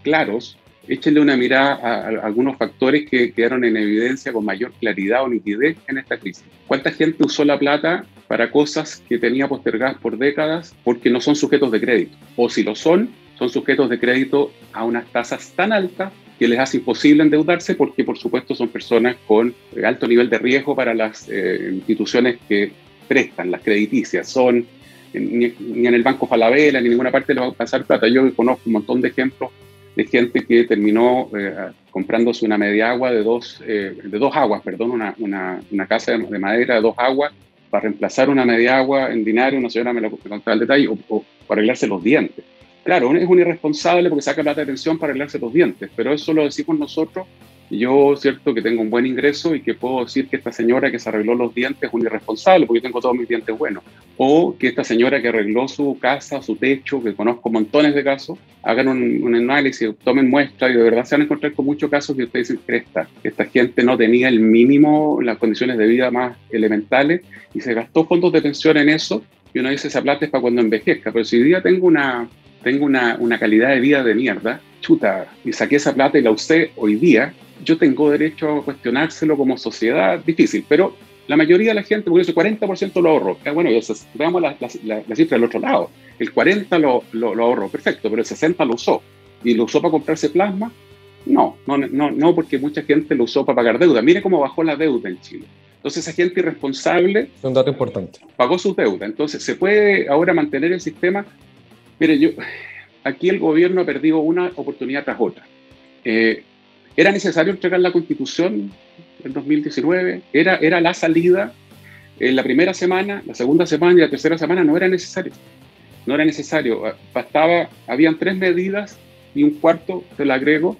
claros, échenle una mirada a, algunos factores que quedaron en evidencia con mayor claridad o nitidez en esta crisis. ¿Cuánta gente usó la plata para cosas que tenía postergadas por décadas porque no son sujetos de crédito? O si lo son, son sujetos de crédito a unas tasas tan altas que les hace imposible endeudarse porque por supuesto son personas con eh, alto nivel de riesgo para las eh, instituciones que prestan, las crediticias. Son ni, ni en el Banco Falabella ni en ninguna parte les va a pasar plata. Yo conozco un montón de ejemplos de gente que terminó eh, comprándose una media agua de dos, eh, de dos aguas, perdón, una, una, una casa de, de, madera de dos aguas para reemplazar una media agua en dinario, una señora me lo contaba el detalle, o, o para arreglarse los dientes. Claro, es un irresponsable porque saca plata de pensión para arreglarse los dientes, pero eso lo decimos nosotros. Yo, cierto, que tengo un buen ingreso y que puedo decir que esta señora que se arregló los dientes es un irresponsable porque yo tengo todos mis dientes buenos. O que esta señora que arregló su casa, su techo, que conozco montones de casos, hagan un, un análisis, tomen muestras y de verdad se van a encontrar con muchos casos que ustedes dicen, cresta, esta gente no tenía el mínimo, las condiciones de vida más elementales y se gastó fondos de pensión en eso y uno dice, esa plata es para cuando envejezca. Pero si hoy día tengo una, tengo una, una calidad de vida de mierda, chuta, y saqué esa plata y la usé hoy día, yo tengo derecho a cuestionárselo como sociedad, difícil, pero la mayoría de la gente, porque ese 40% lo ahorró. Ah, Bueno, veamos la, la, la, cifra del otro lado. El 40% lo, lo, lo, ahorró, perfecto, pero el 60% lo usó. ¿Y lo usó para comprarse plasma? No, no, no, no, porque mucha gente lo usó para pagar deuda. Mire cómo bajó la deuda en Chile. Entonces, esa gente irresponsable. Es un dato importante. Pagó su deuda. Entonces, ¿se puede ahora mantener el sistema? Mire, yo, aquí el gobierno ha perdido una oportunidad tras otra. Eh, ¿Era necesario entregar la constitución en 2019? ¿Era, era la salida? En la primera semana, la segunda semana y la tercera semana no era necesario. No era necesario. Bastaba, habían tres medidas y un cuarto, te lo agrego,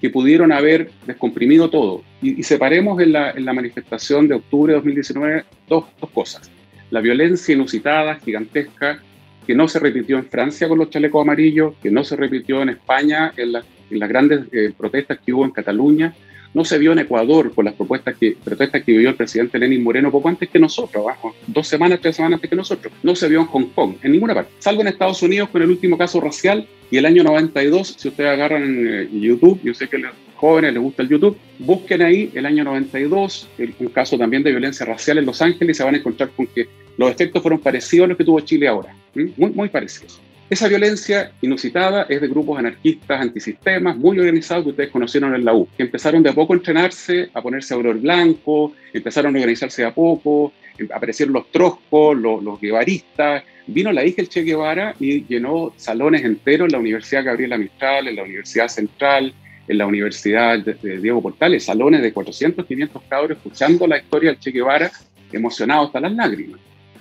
que pudieron haber descomprimido todo. Y, y separemos en la, en la, manifestación de octubre de 2019 dos, dos cosas. La violencia inusitada, gigantesca, que no se repitió en Francia con los chalecos amarillos, que no se repitió en España en, la, en las grandes eh, protestas que hubo en Cataluña, no se vio en Ecuador con las propuestas que, protestas que vivió el presidente Lenin Moreno poco antes que nosotros, ¿no? dos semanas, tres semanas antes que nosotros. No se vio en Hong Kong, en ninguna parte, salvo en Estados Unidos con el último caso racial y el año 92, si ustedes agarran eh, YouTube, yo sé que los jóvenes les gusta el YouTube, busquen ahí el año 92, el, un caso también de violencia racial en Los Ángeles y se van a encontrar con que Los efectos fueron parecidos a los que tuvo Chile ahora, muy, muy parecidos. Esa violencia inusitada es de grupos anarquistas antisistemas muy organizados que ustedes conocieron en la U, que empezaron de a poco a entrenarse, a ponerse a blanco, empezaron a organizarse de a poco, aparecieron los troscos, los, los guevaristas, vino la hija del Che Guevara y llenó salones enteros en la Universidad Gabriela Mistral, en la Universidad Central, en la Universidad Diego Portales, salones de 400, 500 cabros escuchando la historia del Che Guevara, emocionados hasta las lágrimas.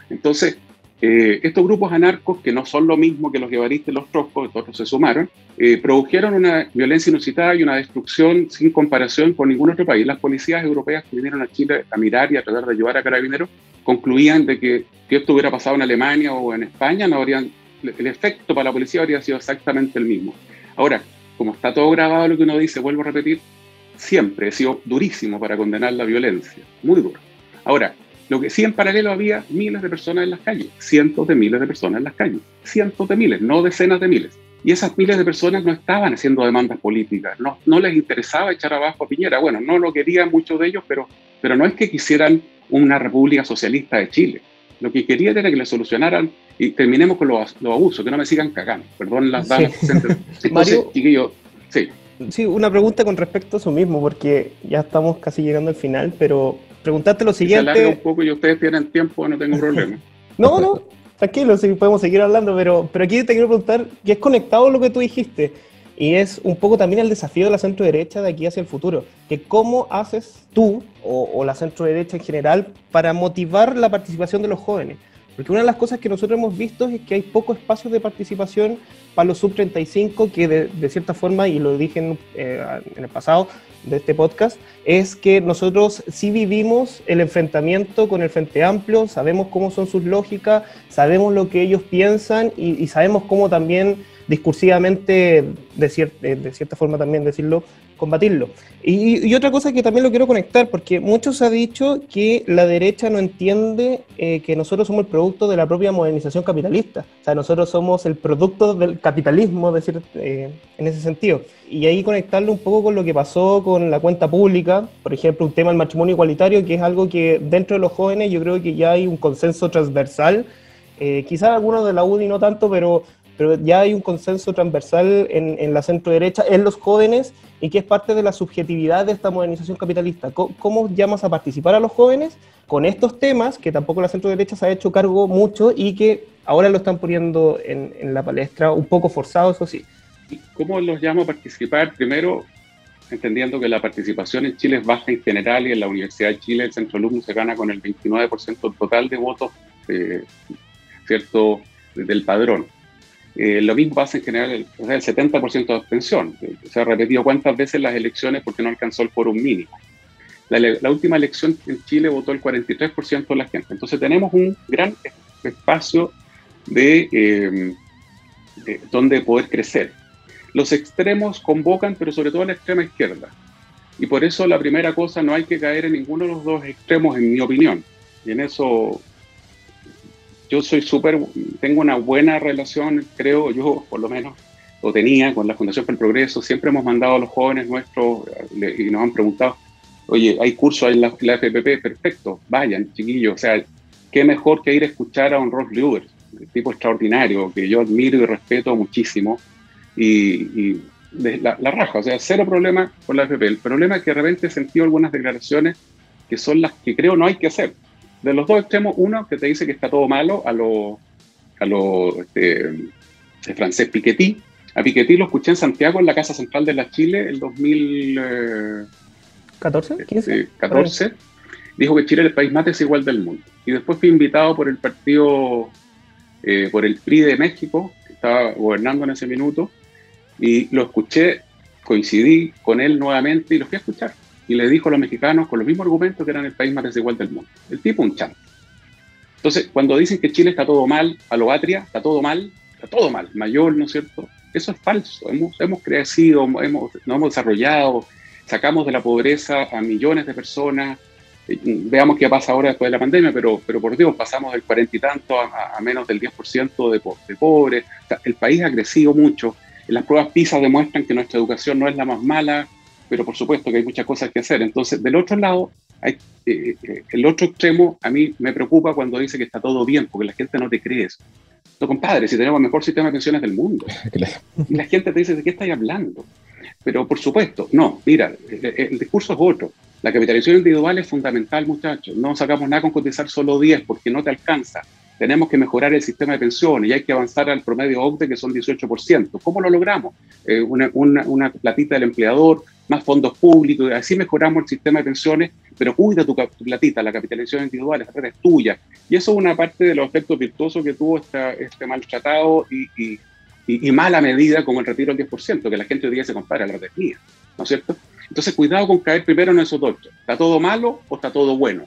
Entonces, eh, estos grupos anarcos, que no son lo mismo que los guevaristas y los troscos, otros se sumaron, eh, produjeron una violencia inusitada y una destrucción sin comparación con ningún otro país. Las policías europeas que vinieron a Chile a mirar y a tratar de ayudar a carabineros concluían de que si esto hubiera pasado en Alemania o en España, no habrían, el efecto para la policía habría sido exactamente el mismo. Ahora, como está todo grabado lo que uno dice, vuelvo a repetir, siempre he sido durísimo para condenar la violencia, muy duro. Ahora, lo que sí en paralelo había miles de personas en las calles, cientos de miles de personas en las calles, cientos de miles, no decenas de miles. Y esas miles de personas no estaban haciendo demandas políticas, no, no les interesaba echar abajo a Piñera. Bueno, no lo querían muchos de ellos, pero, pero no es que quisieran una república socialista de Chile. Lo que querían era que le solucionaran y terminemos con los, abusos, que no me sigan cagando. Perdón las damas. Sí. Mario, sí. Sí, una pregunta con respecto a eso mismo, porque ya estamos casi llegando al final, pero preguntarte lo siguiente. Se un poco y ustedes tienen tiempo, no tengo problema. no, no, tranquilo, sí, podemos seguir hablando, pero, pero aquí te quiero preguntar, que es conectado a lo que tú dijiste, y es un poco también el desafío de la centro derecha de aquí hacia el futuro, que cómo haces tú o, o la centro derecha en general para motivar la participación de los jóvenes. Porque una de las cosas que nosotros hemos visto es que hay poco espacio de participación para los sub-35, que de, cierta forma, y lo dije en, eh, en, el pasado de este podcast, es que nosotros sí vivimos el enfrentamiento con el Frente Amplio, sabemos cómo son sus lógicas, sabemos lo que ellos piensan y, sabemos cómo también discursivamente, de, cierta forma también decirlo, combatirlo. Y, otra cosa que también lo quiero conectar, porque muchos han dicho que la derecha no entiende eh, que nosotros somos el producto de la propia modernización capitalista. O sea, nosotros somos el producto del capitalismo, decir, eh, en ese sentido. Y ahí conectarlo un poco con lo que pasó con la cuenta pública, por ejemplo, un tema del matrimonio igualitario, que es algo que dentro de los jóvenes yo creo que ya hay un consenso transversal. Eh, quizás algunos de la UDI no tanto, pero pero ya hay un consenso transversal en, en la centro derecha, en los jóvenes, y que es parte de la subjetividad de esta modernización capitalista. ¿Cómo, llamas a participar a los jóvenes con estos temas que tampoco la centro derecha se ha hecho cargo mucho y que ahora lo están poniendo en, en la palestra, un poco forzados, eso sí? ¿Cómo los llamo a participar? Primero, entendiendo que la participación en Chile es baja en general y en la Universidad de Chile el centro alumno se gana con el 29% total de votos, eh, ¿cierto?, del padrón. Eh, lo mismo pasa en general, sea, el 70% de abstención. Se ha repetido cuántas veces las elecciones porque no alcanzó el quórum mínimo. La, última elección en Chile votó el 43% de la gente. Entonces tenemos un gran espacio de, eh, de, donde poder crecer. Los extremos convocan, pero sobre todo la extrema izquierda. Y por eso la primera cosa, no hay que caer en ninguno de los dos extremos, en mi opinión. Y en eso yo soy súper, tengo una buena relación, creo yo, por lo menos, lo tenía con la Fundación para el Progreso. Siempre hemos mandado a los jóvenes nuestros y nos han preguntado, oye, hay cursos en la, la, FPP, perfecto, vayan, chiquillos. O sea, qué mejor que ir a escuchar a un Ross Luger, tipo extraordinario, que yo admiro y respeto muchísimo. Y, la, la, raja, o sea, cero problema con la FPP. El problema es que de repente he sentido algunas declaraciones que son las que creo no hay que hacer de los dos extremos, uno que te dice que está todo malo a lo, a lo este, francés Piketty. A Piketty lo escuché en Santiago, en la Casa Central de la Chile, el 2014. ¿14? ¿15? 14. Dijo que Chile es el país más desigual del mundo. Y después fui invitado por el partido, eh, por el PRI de México, que estaba gobernando en ese minuto, y lo escuché, coincidí con él nuevamente y lo fui a escuchar y le dijo a los mexicanos con los mismos argumentos que eran el país más desigual del mundo. El tipo un chan. Entonces, cuando dicen que Chile está todo mal, a lo atria, está todo mal, está todo mal, mayor, ¿no es cierto? Eso es falso. Hemos, hemos crecido, hemos, nos hemos desarrollado, sacamos de la pobreza a millones de personas. Eh, veamos qué pasa ahora después de la pandemia, pero, pero por Dios, pasamos del cuarenta y tanto a, a, menos del 10% de, de pobres. O sea, el país ha crecido mucho. Las pruebas PISA demuestran que nuestra educación no es la más mala, pero por supuesto que hay muchas cosas que hacer. Entonces, del otro lado, Hay, eh, eh, el otro extremo a mí me preocupa cuando dice que está todo bien, porque la gente no te cree eso. No, compadre, si tenemos el mejor sistema de pensiones del mundo. Y la gente te dice, ¿de qué estáis hablando? Pero por supuesto, no, mira, el, el discurso es otro. La capitalización individual es fundamental, muchachos. No sacamos nada con cotizar solo 10 porque no te alcanza. Tenemos que mejorar el sistema de pensiones y hay que avanzar al promedio OCDE, que son 18%. ¿Cómo lo logramos? Eh, una, una, una, platita del empleador, más fondos públicos, así mejoramos el sistema de pensiones, pero cuida tu, tu platita, la capitalización individual, esa es tuya. Y eso es una parte de los efectos virtuosos que tuvo esta, este maltratado y, y, y, y, mala medida como el retiro del 10%, que la gente hoy día se compara a la red mía, ¿no es cierto? Entonces, cuidado con caer primero en esos dos. ¿Está todo malo o está todo bueno?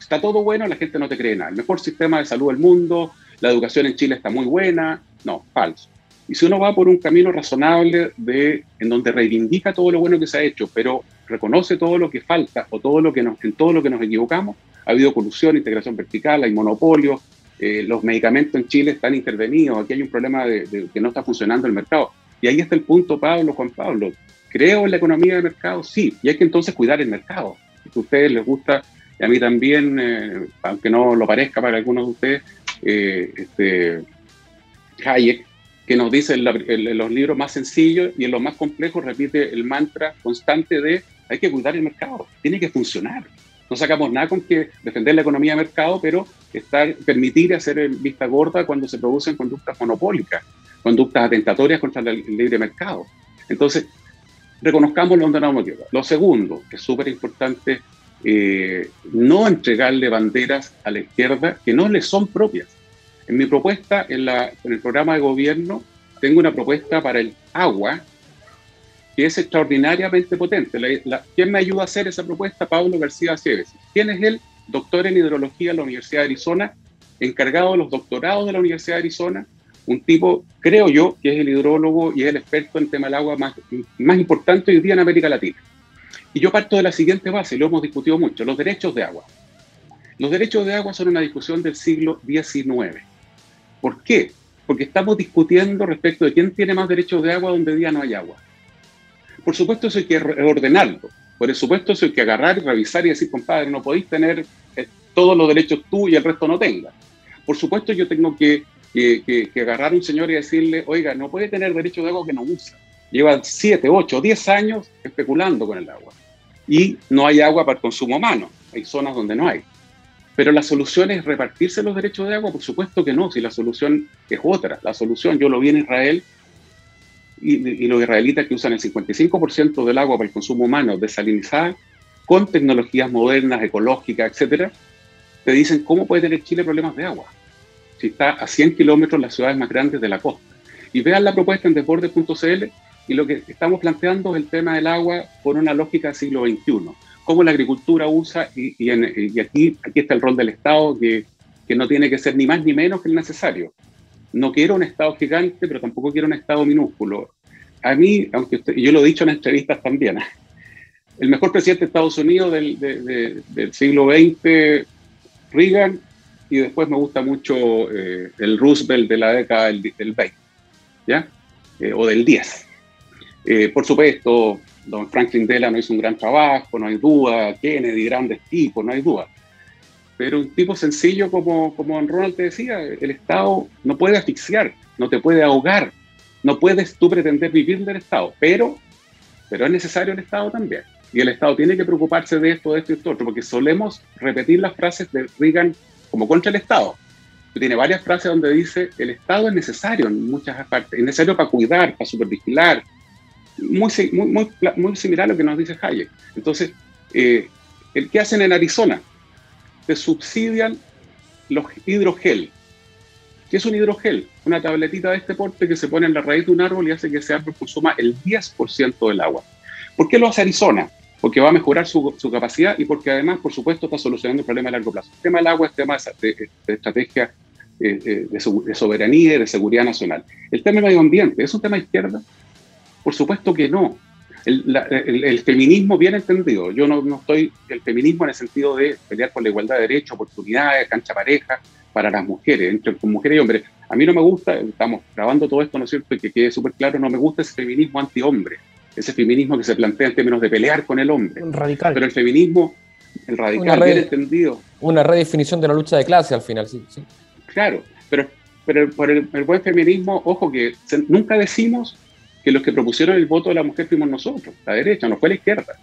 Está todo bueno, la gente no te cree nada. El mejor sistema de salud del mundo, la educación en Chile está muy buena. No, falso. Y si uno va por un camino razonable de, en donde reivindica todo lo bueno que se ha hecho, pero reconoce todo lo que falta o todo lo que nos, en todo lo que nos equivocamos, ha habido colusión, integración vertical, hay monopolios, eh, los medicamentos en Chile están intervenidos, aquí hay un problema de, de, que no está funcionando el mercado. Y ahí está el punto, Pablo, Juan Pablo. ¿Creo en la economía de mercado? Sí, y hay que entonces cuidar el mercado. Si a ustedes les gusta, y a mí también, eh, aunque no lo parezca para algunos de ustedes, eh, este, Hayek, que nos dice en, los libros más sencillos y en los más complejos repite el mantra constante de hay que cuidar el mercado, tiene que funcionar. No sacamos nada con que defender la economía de mercado, pero estar, permitir hacer vista gorda cuando se producen conductas monopólicas, conductas atentatorias contra el libre mercado. Entonces, reconozcamos donde hemos Lo segundo, que es súper importante, eh, no entregarle banderas a la izquierda que no le son propias. En mi propuesta, en, el programa de gobierno, tengo una propuesta para el agua que es extraordinariamente potente. ¿Quién me ayuda a hacer esa propuesta? Pablo García Chévez. ¿Quién es él? Doctor en hidrología de la Universidad de Arizona, encargado de los doctorados de la Universidad de Arizona, un tipo, creo yo, que es el hidrólogo y es el experto en tema del agua más, más importante hoy día en América Latina. Y yo parto de la siguiente base, lo hemos discutido mucho, los derechos de agua. Los derechos de agua son una discusión del siglo XIX. ¿Por qué? Porque estamos discutiendo respecto de quién tiene más derechos de agua donde día no hay agua. Por supuesto, eso hay que ordenarlo. Por supuesto, eso hay que agarrar y revisar y decir, compadre, no podéis tener eh, todos los derechos tú y el resto no tenga. Por supuesto, yo tengo que que, agarrar a un señor y decirle, oiga, no puede tener derecho de agua que no usa. Lleva 7, 8, 10 años especulando con el agua. Y no hay agua para el consumo humano. Hay zonas donde no hay. Pero la solución es repartirse los derechos de agua, por supuesto que no, si la solución es otra. La solución, yo lo vi en Israel, y, y los israelitas que usan el 55% del agua para el consumo humano desalinizada, con tecnologías modernas, ecológicas, etcétera, te dicen cómo puede tener Chile problemas de agua si está a 100 kilómetros las ciudades más grandes de la costa. Y vean la propuesta en desborde.cl y lo que estamos planteando es el tema del agua por una lógica del siglo XXI. Cómo la agricultura usa, y, y, en, y aquí, aquí está el rol del Estado, que, que no tiene que ser ni más ni menos que el necesario. No quiero un Estado gigante, pero tampoco quiero un Estado minúsculo. A mí, aunque usted, yo lo he dicho en entrevistas también, el mejor presidente de Estados Unidos del, de, de, del siglo XX, Reagan, y después me gusta mucho eh, el Roosevelt de la década del, del 20, ¿ya? Eh, o del 10. Eh, por supuesto, don Franklin Delano hizo un gran trabajo, no hay duda, Kennedy, grandes tipos, no hay duda. Pero un tipo sencillo como, como don Ronald te decía, el Estado no puede asfixiar, no te puede ahogar, no puedes tú pretender vivir del Estado, pero, pero es necesario el Estado también. Y el Estado tiene que preocuparse de esto, de esto y esto otro, porque solemos repetir las frases de Reagan como contra el Estado. Tiene varias frases donde dice el Estado es necesario en muchas partes, es necesario para cuidar, para supervigilar, muy, muy, muy, similar a lo que nos dice Hayek. Entonces, eh, el que hacen en Arizona, te subsidian los hidrogel. ¿Qué es un hidrogel? Una tabletita de este porte que se pone en la raíz de un árbol y hace que ese árbol consuma el 10% del agua. ¿Por qué lo hace Arizona? porque va a mejorar su, su, capacidad y porque además, por supuesto, está solucionando el problema a largo plazo. El tema del agua es tema de, estrategia eh, eh de, de, soberanía y de seguridad nacional. El tema del medio ambiente, ¿es un tema izquierda? Por supuesto que no. El, la, el, el feminismo bien entendido, yo no, no, estoy, el feminismo en el sentido de pelear por la igualdad de derechos, oportunidades, cancha pareja para las mujeres, entre mujeres y hombres. A mí no me gusta, estamos grabando todo esto, ¿no es cierto? Y que quede súper claro, no me gusta ese feminismo anti-hombre ese feminismo que se plantea en términos de pelear con el hombre. Radical. Pero el feminismo, el radical, bien entendido. Una redefinición de la lucha de clase al final, sí. sí. Claro, pero, pero por el, el buen feminismo, ojo que se- nunca decimos que los que propusieron el voto de la mujer fuimos nosotros, la derecha, no fue la izquierda.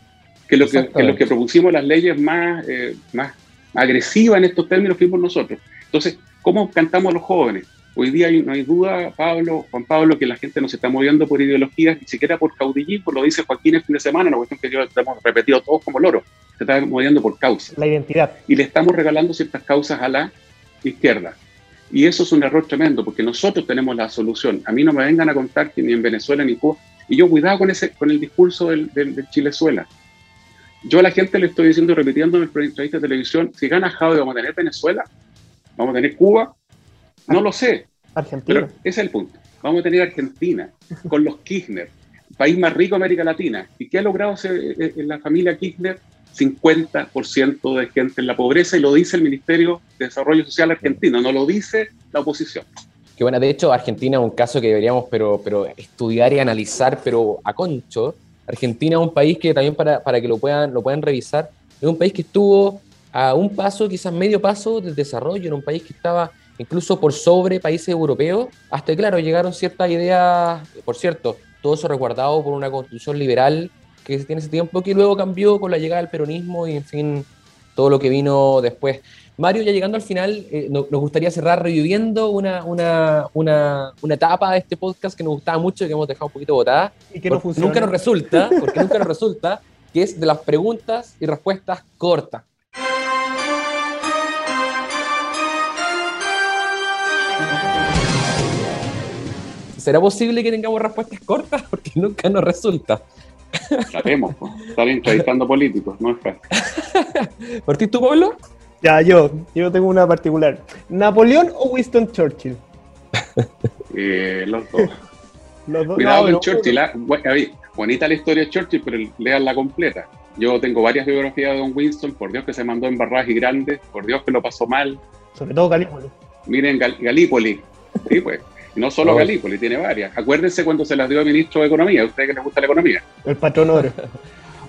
Que, lo que, los que propusimos las leyes más, eh, más agresivas en estos términos fuimos nosotros. Entonces, ¿cómo cantamos a los jóvenes? Hoy día no hay duda, Pablo, Juan Pablo, que la gente no se está moviendo por ideologías, ni siquiera por caudillismo, lo dice Joaquín el fin de semana, una cuestión que yo hemos repetido todos como loro, se está moviendo por causas La identidad. y le estamos regalando ciertas causas a la izquierda. Y eso es un error tremendo, porque nosotros tenemos la solución. A mí no me vengan a contar que ni en Venezuela ni Cuba. Y yo cuidado con ese, con el discurso del, del, del Chilezuela. Yo a la gente le estoy diciendo, repitiendo en el entrevista de televisión, si gana Javi, ¿vamos a tener Venezuela? ¿Vamos a tener Cuba? No lo sé, Argentina. pero ese es el punto. Vamos a tener Argentina, con los Kirchner, país más rico de América Latina. ¿Y qué ha logrado ese- eh, en la familia Kirchner? 50% de gente en la pobreza y lo dice el Ministerio de Desarrollo Social argentino, no lo dice la oposición. Que bueno, de hecho, Argentina es un caso que deberíamos pero, pero estudiar y analizar, pero a concho. Argentina es un país que también para, para que lo puedan, lo puedan revisar, es un país que estuvo a un paso, quizás medio paso del desarrollo, era un país que estaba incluso por sobre países europeos, hasta que, claro, llegaron ciertas ideas, por cierto, todo eso resguardado por una constitución liberal que se tiene ese tiempo, que luego cambió con la llegada del peronismo y, en fin, todo lo que vino después. Mario, ya llegando al final, eh, no- nos gustaría cerrar reviviendo una, una, una, una etapa de este podcast que nos gustaba mucho y que hemos dejado un poquito botada. Y que no funciona. Nunca nos resulta, porque nunca nos resulta, que es de las preguntas y respuestas cortas. ¿Será posible que tengamos respuestas cortas? Porque nunca nos resulta. Sabemos, po. están entrevistando políticos, no es fácil. ¿Partís tú, Pablo? Ya, yo. Yo tengo una particular. ¿Napoleón o Winston Churchill? Eh, los dos. Los dos. Cuidado con Churchill, ¿ah? Bu- a ver, bonita la historia de Churchill, pero leanla completa. Yo tengo varias biografías de Don Winston, por Dios que se mandó en y grandes, por Dios que lo pasó mal. Sobre todo Calípoli. Miren Gal- Galípoli, sí, pues. No solo Oh. Galípoli, tiene varias. Acuérdense cuando se las dio a ministro de Economía, a ustedes que les gusta la economía. El patrón oro.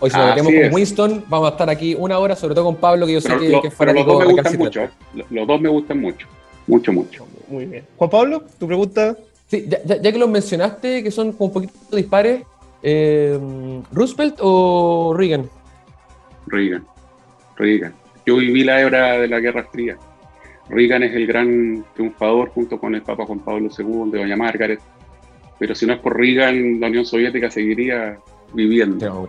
Hoy si nos metemos con es. Winston, vamos a estar aquí una hora, sobre todo con Pablo, que yo sé Pero, que, lo- que pero los dos me gustan mucho. ¿eh? Los- Los dos me gustan mucho. Mucho, mucho. Muy bien. Juan Pablo, tu pregunta. Sí, ya, ya- ya que los mencionaste, que son como un poquito dispares, eh, ¿Roosevelt o Reagan? Reagan. Reagan. Yo viví la era de la Guerra Fría. Reagan es el gran triunfador junto con el Papa Juan Pablo II, de Doña Margaret. Pero si no es por Reagan, la Unión Soviética seguiría viviendo.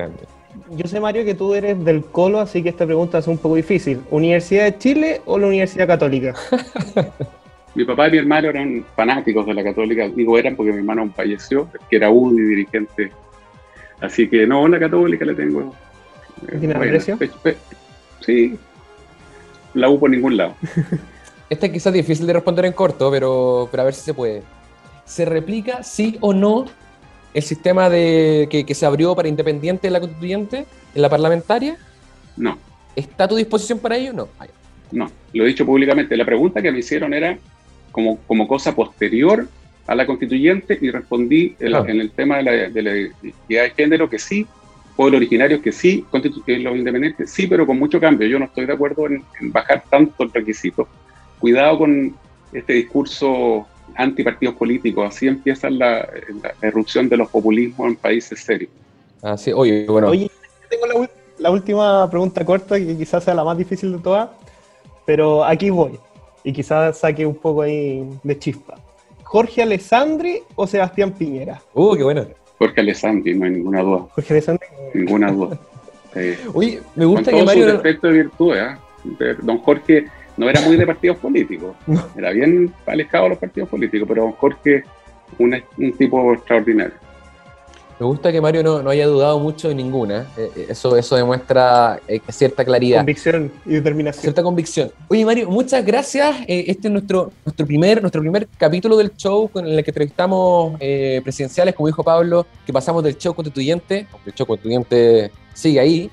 Yo sé, Mario, que tú eres del Colo, así que esta pregunta es un poco difícil. ¿Universidad de Chile o la Universidad Católica? Mi papá y mi hermano eran fanáticos de la Católica. Digo eran porque mi hermano falleció, que era UDI dirigente. Así que no, la Católica le tengo. ¿Tiene aprecio? Sí. La U por ningún lado. Esta quizás difícil de responder en corto, pero, pero a ver si se puede. ¿Se replica, sí o no, el sistema de, que, que se abrió para independiente en la constituyente, en la parlamentaria? No. ¿Está a tu disposición para ello? No. Ah. No, lo he dicho públicamente. La pregunta que me hicieron era como, como cosa posterior a la constituyente y respondí en, Ah. en el tema de la, de la identidad de género que sí, pueblo originario que sí, que los independientes sí, pero con mucho cambio. Yo no estoy de acuerdo en, en bajar tanto el requisito. Cuidado con este discurso antipartidos políticos. Así empieza la, la erupción de los populismos en países serios. Ah, sí. Oye, bueno. Oye, tengo la, última pregunta corta, que quizás sea la más difícil de todas, pero aquí voy. Y quizás saque un poco ahí de chispa. ¿Jorge Alessandri o Sebastián Piñera? Uh, qué buena. Jorge Alessandri, no hay ninguna duda. Jorge Alessandri. Ninguna duda. Sí. Oye, me con gusta que todos sus Mario... defectos y virtudes. ¿ah? De- Don Jorge no era muy de partidos políticos, era bien alejado de los partidos políticos, pero don Jorge un, un tipo extraordinario. Me gusta que Mario no, no haya dudado mucho de ninguna. Eh, eh, eso, eso demuestra eh, cierta claridad. Convicción y determinación. Cierta convicción. Oye, Mario, muchas gracias. Eh, este es nuestro, nuestro, primer, nuestro primer capítulo del show con el que entrevistamos eh, presidenciales, como dijo Pablo, que pasamos del show constituyente, aunque el show constituyente sigue ahí.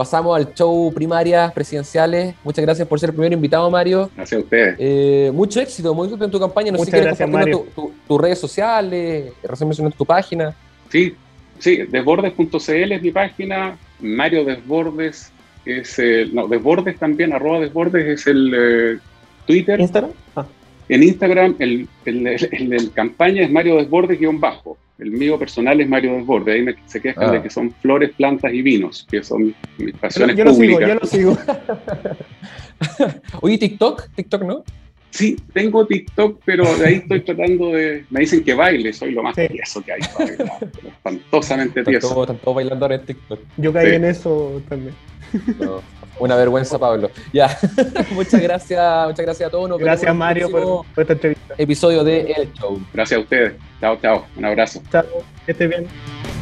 Pasamos al show primarias presidenciales. Muchas gracias por ser el primer invitado, Mario. Gracias a ustedes. Eh, mucho éxito, muy éxito en tu campaña. No sé si Muchas quieres gracias, compartirnos tu- tu- tus redes sociales, recién mencionaste tu página. Sí, sí, desbordes.cl es mi página, Mario Desbordes es el, no, Desbordes también, arroba Desbordes es el eh, Twitter. ¿Instagram? Ah. En Instagram, el, el, el, el campaña es Mario Desbordes guion bajo. El mío personal es Mario Desbordes. Ahí me, se quejan Ah. de que son flores, plantas y vinos, que son mis Yo, pasiones yo lo sigo, públicas. yo lo sigo. Oye, TikTok, TikTok, ¿no? Sí, tengo TikTok, pero de ahí estoy tratando de. Me dicen que baile, soy lo más Sí. tieso que hay. para bailar, pero Espantosamente tieso. están todos bailando ahora en TikTok. Yo caí Sí. en eso también. No, una vergüenza, Pablo. Ya, muchas gracias, muchas gracias a todos. Nos Gracias, Mario, por, por esta entrevista. episodio de El Show. Gracias a ustedes. Chao, chao. Un abrazo. Chao, que estés bien.